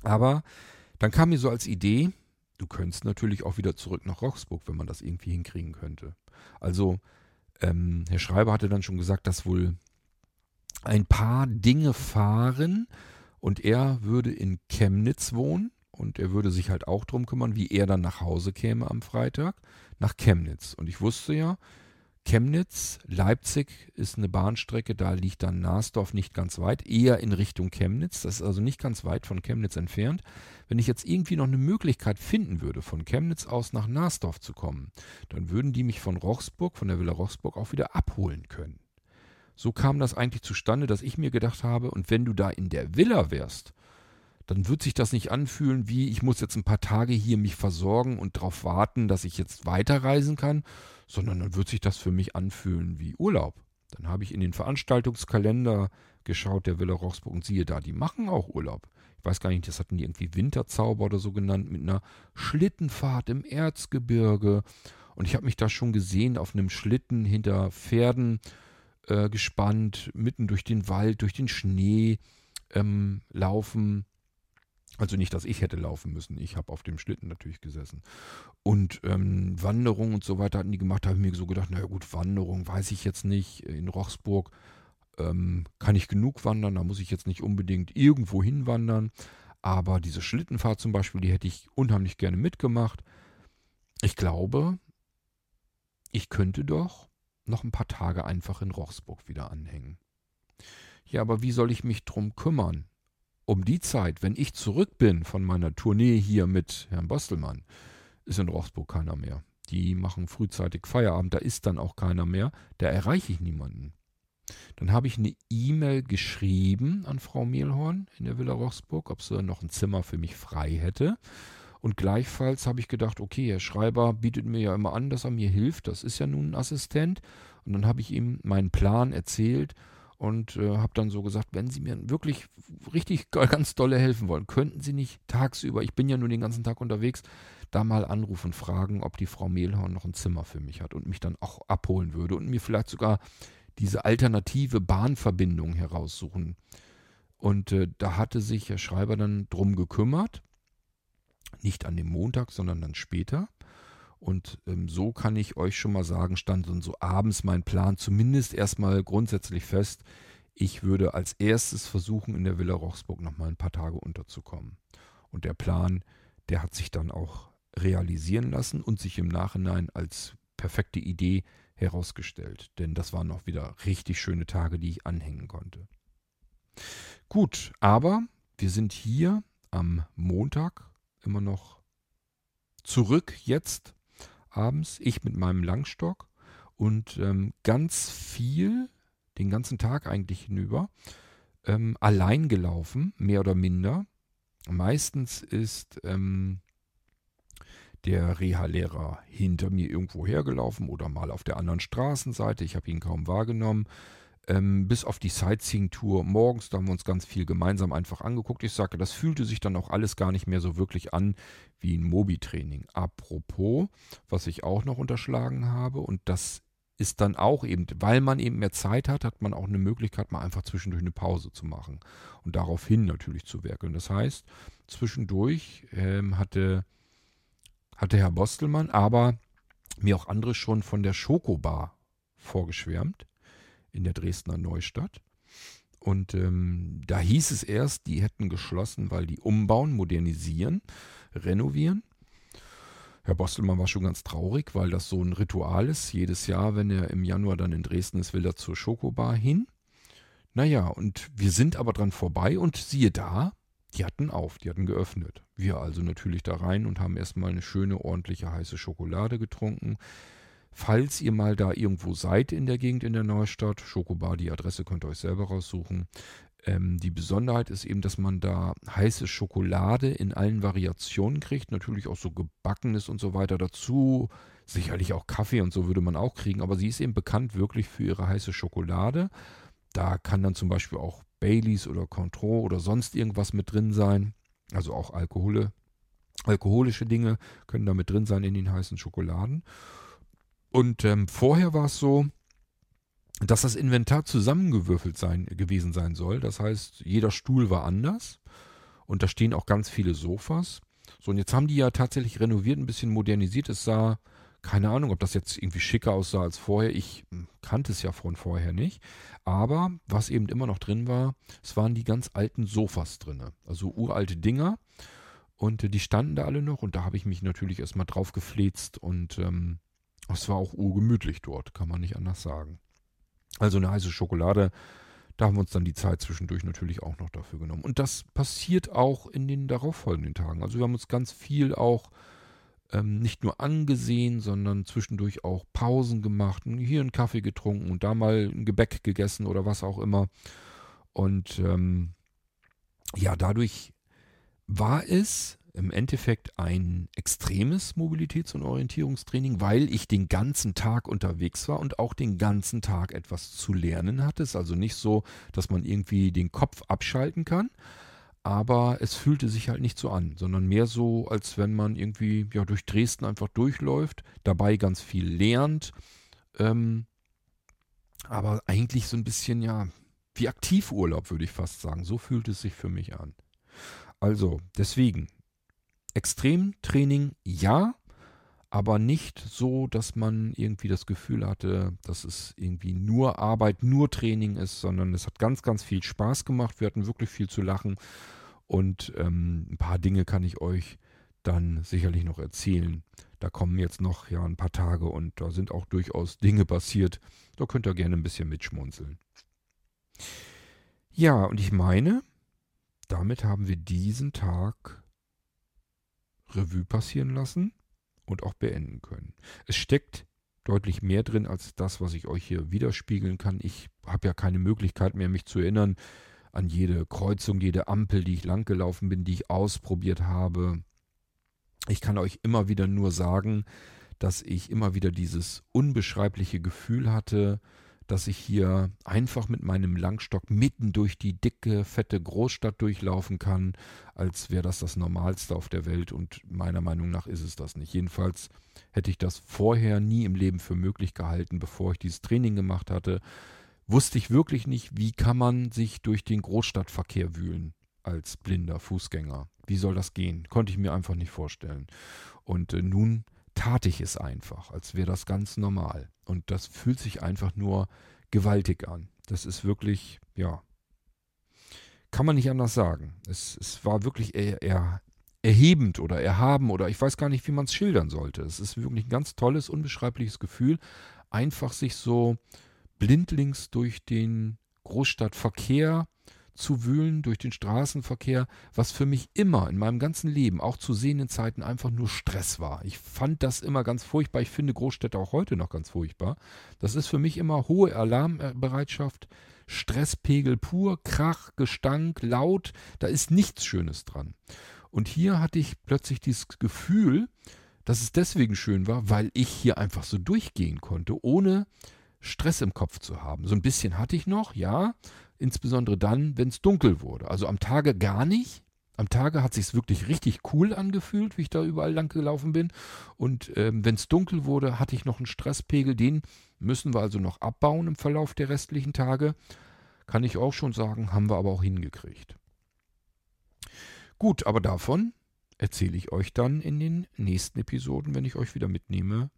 Aber dann kam mir so als Idee, du könntest natürlich auch wieder zurück nach Roxburg, wenn man das irgendwie hinkriegen könnte. Also ähm, Herr Schreiber hatte dann schon gesagt, dass wohl ein paar Dinge fahren und er würde in Chemnitz wohnen und er würde sich halt auch drum kümmern, wie er dann nach Hause käme am Freitag, nach Chemnitz. Und ich wusste ja, Chemnitz, Leipzig ist eine Bahnstrecke, da liegt dann Nasdorf nicht ganz weit, eher in Richtung Chemnitz. Das ist also nicht ganz weit von Chemnitz entfernt. Wenn ich jetzt irgendwie noch eine Möglichkeit finden würde, von Chemnitz aus nach Nasdorf zu kommen, dann würden die mich von Rochsburg, von der Villa Rochsburg auch wieder abholen können. So kam das eigentlich zustande, dass ich mir gedacht habe, und wenn du da in der Villa wärst, dann wird sich das nicht anfühlen wie, ich muss jetzt ein paar Tage hier mich versorgen und darauf warten, dass ich jetzt weiterreisen kann, sondern dann wird sich das für mich anfühlen wie Urlaub. Dann habe ich in den Veranstaltungskalender geschaut, der Villa Rochsburg, und siehe da, die machen auch Urlaub. Ich weiß gar nicht, das hatten die irgendwie Winterzauber oder so genannt, mit einer Schlittenfahrt im Erzgebirge. Und ich habe mich da schon gesehen auf einem Schlitten hinter Pferden äh, gespannt, mitten durch den Wald, durch den Schnee ähm, laufen. Also nicht, dass ich hätte laufen müssen. Ich habe auf dem Schlitten natürlich gesessen. Und ähm, Wanderung und so weiter hatten die gemacht. Da habe ich mir so gedacht, naja gut, Wanderung weiß ich jetzt nicht. In Rochsburg ähm, kann ich genug wandern. Da muss ich jetzt nicht unbedingt irgendwo hinwandern. Aber diese Schlittenfahrt zum Beispiel, die hätte ich unheimlich gerne mitgemacht. Ich glaube, ich könnte doch noch ein paar Tage einfach in Rochsburg wieder anhängen. Ja, aber wie soll ich mich drum kümmern? Um die Zeit, wenn ich zurück bin von meiner Tournee hier mit Herrn Bostelmann, ist in Rochsburg keiner mehr. Die machen frühzeitig Feierabend, da ist dann auch keiner mehr, da erreiche ich niemanden. Dann habe ich eine E-Mail geschrieben an Frau Mehlhorn in der Villa Rochsburg, ob sie noch ein Zimmer für mich frei hätte. Und gleichfalls habe ich gedacht, okay, Herr Schreiber bietet mir ja immer an, dass er mir hilft, das ist ja nun ein Assistent. Und dann habe ich ihm meinen Plan erzählt und äh, habe dann so gesagt, wenn Sie mir wirklich richtig ganz dolle helfen wollen, könnten Sie nicht tagsüber, ich bin ja nur den ganzen Tag unterwegs, da mal anrufen und fragen, ob die Frau Mehlhorn noch ein Zimmer für mich hat und mich dann auch abholen würde und mir vielleicht sogar diese alternative Bahnverbindung heraussuchen. Und äh, da hatte sich Herr Schreiber dann drum gekümmert. Nicht an dem Montag, sondern dann später. Und ähm, so kann ich euch schon mal sagen, stand dann so abends mein Plan zumindest erstmal grundsätzlich fest. Ich würde als erstes versuchen, in der Villa Rochsburg noch mal ein paar Tage unterzukommen. Und der Plan, der hat sich dann auch realisieren lassen und sich im Nachhinein als perfekte Idee herausgestellt. Denn das waren noch wieder richtig schöne Tage, die ich anhängen konnte. Gut, aber wir sind hier am Montag immer noch zurück jetzt abends, ich mit meinem Langstock und ähm, ganz viel, den ganzen Tag eigentlich hinüber, ähm, allein gelaufen, mehr oder minder. Meistens ist ähm, der Reha-Lehrer hinter mir irgendwo hergelaufen oder mal auf der anderen Straßenseite. Ich habe ihn kaum wahrgenommen. Ähm, bis auf die Sightseeing-Tour morgens, da haben wir uns ganz viel gemeinsam einfach angeguckt. Ich sage, das fühlte sich dann auch alles gar nicht mehr so wirklich an wie ein Mobi-Training. Apropos, was ich auch noch unterschlagen habe, und das ist dann auch eben, weil man eben mehr Zeit hat, hat man auch eine Möglichkeit, mal einfach zwischendurch eine Pause zu machen und daraufhin natürlich zu werkeln. Das heißt, zwischendurch ähm, hatte, hatte Herr Bostelmann aber mir auch andere schon von der Schokobar vorgeschwärmt in der Dresdner Neustadt. Und ähm, da hieß es erst, die hätten geschlossen, weil die umbauen, modernisieren, renovieren. Herr Bostelmann war schon ganz traurig, weil das so ein Ritual ist. Jedes Jahr, wenn er im Januar dann in Dresden ist, will er zur Schokobar hin. Naja, und wir sind aber dran vorbei und siehe da, die hatten auf, die hatten geöffnet. Wir also natürlich da rein und haben erstmal eine schöne, ordentliche heiße Schokolade getrunken. Falls ihr mal da irgendwo seid in der Gegend in der Neustadt, Schokobar, die Adresse könnt ihr euch selber raussuchen. Ähm, die Besonderheit ist eben, dass man da heiße Schokolade in allen Variationen kriegt. Natürlich auch so gebackenes und so weiter dazu. Sicherlich auch Kaffee und so würde man auch kriegen, aber sie ist eben bekannt wirklich für ihre heiße Schokolade. Da kann dann zum Beispiel auch Baileys oder Contro oder sonst irgendwas mit drin sein. Also auch Alkohole, alkoholische Dinge können da mit drin sein in den heißen Schokoladen. Und ähm, vorher war es so, dass das Inventar zusammengewürfelt sein, gewesen sein soll. Das heißt, jeder Stuhl war anders und da stehen auch ganz viele Sofas. So, und jetzt haben die ja tatsächlich renoviert, ein bisschen modernisiert. Es sah, keine Ahnung, ob das jetzt irgendwie schicker aussah als vorher. Ich hm, kannte es ja von vorher nicht. Aber was eben immer noch drin war, es waren die ganz alten Sofas drin. Also uralte Dinger. Und äh, die standen da alle noch und da habe ich mich natürlich erstmal drauf gefläzt und ähm, es war auch urgemütlich dort, kann man nicht anders sagen. Also eine heiße Schokolade, da haben wir uns dann die Zeit zwischendurch natürlich auch noch dafür genommen. Und das passiert auch in den darauffolgenden Tagen. Also wir haben uns ganz viel auch ähm, nicht nur angesehen, sondern zwischendurch auch Pausen gemacht, hier einen Kaffee getrunken und da mal ein Gebäck gegessen oder was auch immer. Und ähm, ja, dadurch war es im Endeffekt ein extremes Mobilitäts- und Orientierungstraining, weil ich den ganzen Tag unterwegs war und auch den ganzen Tag etwas zu lernen hatte. Es ist also nicht so, dass man irgendwie den Kopf abschalten kann, aber es fühlte sich halt nicht so an, sondern mehr so, als wenn man irgendwie ja, durch Dresden einfach durchläuft, dabei ganz viel lernt, ähm, aber eigentlich so ein bisschen ja wie Aktivurlaub, würde ich fast sagen. So fühlt es sich für mich an. Also, deswegen, Extremtraining ja, aber nicht so, dass man irgendwie das Gefühl hatte, dass es irgendwie nur Arbeit, nur Training ist, sondern es hat ganz, ganz viel Spaß gemacht. Wir hatten wirklich viel zu lachen und ähm, ein paar Dinge kann ich euch dann sicherlich noch erzählen. Da kommen jetzt noch ja ein paar Tage und da sind auch durchaus Dinge passiert. Da könnt ihr gerne ein bisschen mitschmunzeln. Ja, und ich meine, damit haben wir diesen Tag Revue passieren lassen und auch beenden können. Es steckt deutlich mehr drin als das, was ich euch hier widerspiegeln kann. Ich habe ja keine Möglichkeit mehr, mich zu erinnern an jede Kreuzung, jede Ampel, die ich langgelaufen bin, die ich ausprobiert habe. Ich kann euch immer wieder nur sagen, dass ich immer wieder dieses unbeschreibliche Gefühl hatte, dass ich hier einfach mit meinem Langstock mitten durch die dicke, fette Großstadt durchlaufen kann, als wäre das das Normalste auf der Welt und meiner Meinung nach ist es das nicht. Jedenfalls hätte ich das vorher nie im Leben für möglich gehalten, bevor ich dieses Training gemacht hatte. Wusste ich wirklich nicht, wie kann man sich durch den Großstadtverkehr wühlen als blinder Fußgänger. Wie soll das gehen? Konnte ich mir einfach nicht vorstellen. Und äh, nun tat ich es einfach, als wäre das ganz normal. Und das fühlt sich einfach nur gewaltig an. Das ist wirklich, ja, kann man nicht anders sagen. Es, es war wirklich eher, eher erhebend oder erhaben oder ich weiß gar nicht, wie man es schildern sollte. Es ist wirklich ein ganz tolles, unbeschreibliches Gefühl, einfach sich so blindlings durch den Großstadtverkehr zu wühlen durch den Straßenverkehr, was für mich immer in meinem ganzen Leben, auch zu sehenden Zeiten, einfach nur Stress war. Ich fand das immer ganz furchtbar. Ich finde Großstädte auch heute noch ganz furchtbar. Das ist für mich immer hohe Alarmbereitschaft, Stresspegel pur, Krach, Gestank, laut. Da ist nichts Schönes dran. Und hier hatte ich plötzlich dieses Gefühl, dass es deswegen schön war, weil ich hier einfach so durchgehen konnte, ohne Stress im Kopf zu haben. So ein bisschen hatte ich noch, ja, insbesondere dann, wenn es dunkel wurde. Also am Tage gar nicht. Am Tage hat sich wirklich richtig cool angefühlt, wie ich da überall lang gelaufen bin. Und ähm, wenn es dunkel wurde, hatte ich noch einen Stresspegel. Den müssen wir also noch abbauen im Verlauf der restlichen Tage. Kann ich auch schon sagen, haben wir aber auch hingekriegt. Gut, aber davon erzähle ich euch dann in den nächsten Episoden, wenn ich euch wieder mitnehme,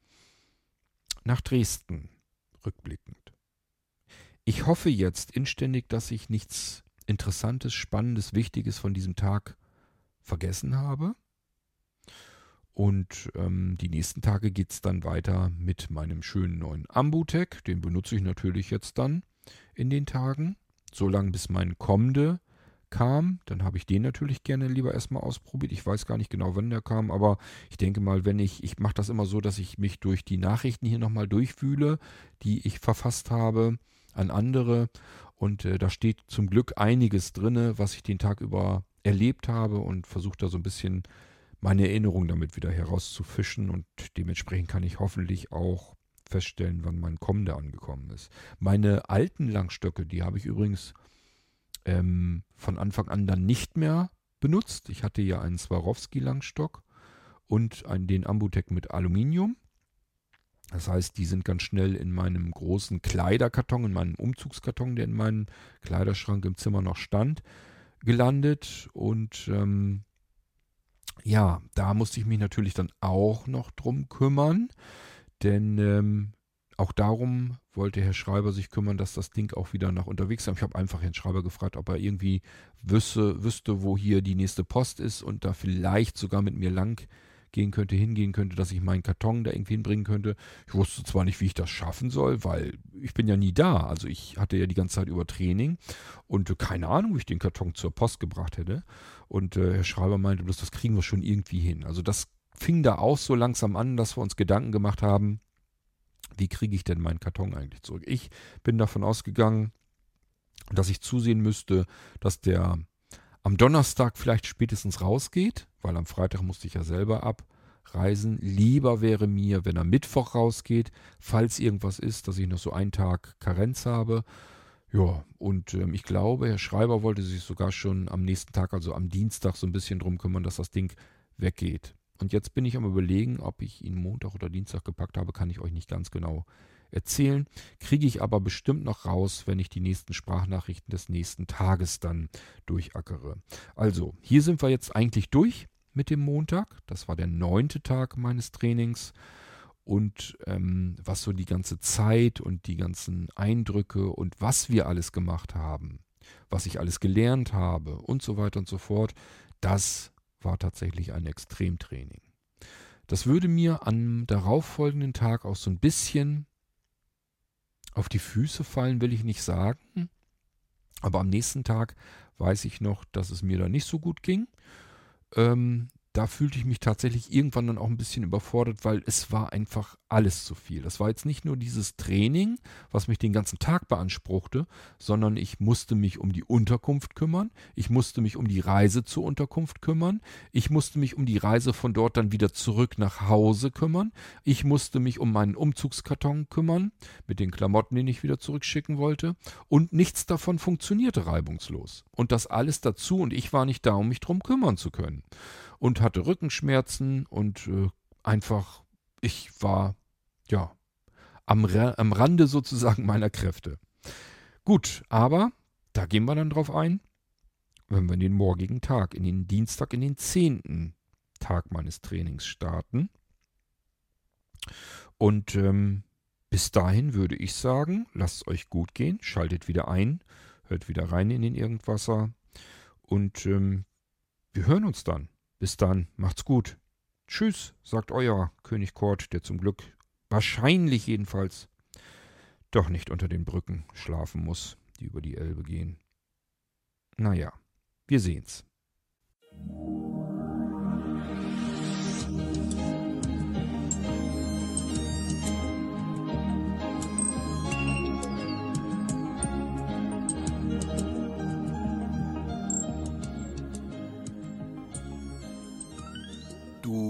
nach Dresden rückblickend. Ich hoffe jetzt inständig, dass ich nichts Interessantes, Spannendes, Wichtiges von diesem Tag vergessen habe. Und ähm, die nächsten Tage geht es dann weiter mit meinem schönen neuen Ambutec. Den benutze ich natürlich jetzt dann in den Tagen. Solange bis mein kommende kam, dann habe ich den natürlich gerne lieber erstmal ausprobiert. Ich weiß gar nicht genau, wann der kam, aber ich denke mal, wenn ich, ich mache das immer so, dass ich mich durch die Nachrichten hier nochmal durchwühle, die ich verfasst habe an andere. Und äh, da steht zum Glück einiges drin, was ich den Tag über erlebt habe und versuche da so ein bisschen meine Erinnerung damit wieder herauszufischen. Und dementsprechend kann ich hoffentlich auch feststellen, wann mein Kommender angekommen ist. Meine alten Langstöcke, die habe ich übrigens ähm, von Anfang an dann nicht mehr benutzt. Ich hatte ja einen Swarovski-Langstock und einen, den Ambutec mit Aluminium. Das heißt, die sind ganz schnell in meinem großen Kleiderkarton, in meinem Umzugskarton, der in meinem Kleiderschrank im Zimmer noch stand, gelandet. Und ähm, ja, da musste ich mich natürlich dann auch noch drum kümmern, denn ähm, auch darum wollte Herr Schreiber sich kümmern, dass das Ding auch wieder nach unterwegs ist. Ich habe einfach Herrn Schreiber gefragt, ob er irgendwie wüsste, wüsste, wo hier die nächste Post ist und da vielleicht sogar mit mir lang gehen könnte, hingehen könnte, dass ich meinen Karton da irgendwie hinbringen könnte. Ich wusste zwar nicht, wie ich das schaffen soll, weil ich bin ja nie da. Also ich hatte ja die ganze Zeit über Training und äh, keine Ahnung, wie ich den Karton zur Post gebracht hätte. Und äh, Herr Schreiber meinte, bloß das kriegen wir schon irgendwie hin. Also das fing da auch so langsam an, dass wir uns Gedanken gemacht haben, wie kriege ich denn meinen Karton eigentlich zurück? Ich bin davon ausgegangen, dass ich zusehen müsste, dass der am Donnerstag vielleicht spätestens rausgeht, weil am Freitag musste ich ja selber abreisen. Lieber wäre mir, wenn er Mittwoch rausgeht, falls irgendwas ist, dass ich noch so einen Tag Karenz habe. Ja, und ähm, ich glaube, Herr Schreiber wollte sich sogar schon am nächsten Tag, also am Dienstag, so ein bisschen drum kümmern, dass das Ding weggeht. Und jetzt bin ich am Überlegen, ob ich ihn Montag oder Dienstag gepackt habe, kann ich euch nicht ganz genau erzählen. Kriege ich aber bestimmt noch raus, wenn ich die nächsten Sprachnachrichten des nächsten Tages dann durchackere. Also, hier sind wir jetzt eigentlich durch mit dem Montag. Das war der neunte Tag meines Trainings. Und ähm, was so die ganze Zeit und die ganzen Eindrücke und was wir alles gemacht haben, was ich alles gelernt habe und so weiter und so fort, das war tatsächlich ein Extremtraining. Das würde mir am darauffolgenden Tag auch so ein bisschen auf die Füße fallen will ich nicht sagen. Aber am nächsten Tag weiß ich noch, dass es mir da nicht so gut ging. Ähm, da fühlte ich mich tatsächlich irgendwann dann auch ein bisschen überfordert, weil es war einfach alles zu viel. Das war jetzt nicht nur dieses Training, was mich den ganzen Tag beanspruchte, sondern ich musste mich um die Unterkunft kümmern, ich musste mich um die Reise zur Unterkunft kümmern, ich musste mich um die Reise von dort dann wieder zurück nach Hause kümmern, ich musste mich um meinen Umzugskarton kümmern, mit den Klamotten, den ich wieder zurückschicken wollte, und nichts davon funktionierte reibungslos. Und das alles dazu und ich war nicht da, um mich drum kümmern zu können und hatte Rückenschmerzen und äh, einfach, ich war, ja, am, am Rande sozusagen meiner Kräfte. Gut, aber da gehen wir dann drauf ein, wenn wir in den morgigen Tag, in den Dienstag, in den zehnten Tag meines Trainings starten. Und ähm, bis dahin würde ich sagen, lasst es euch gut gehen, schaltet wieder ein, hört wieder rein in den Irgendwasser und ähm, wir hören uns dann. Bis dann, macht's gut. Tschüss, sagt euer König Kort, der zum Glück, wahrscheinlich jedenfalls, doch nicht unter den Brücken schlafen muss, die über die Elbe gehen. Naja, wir sehen's.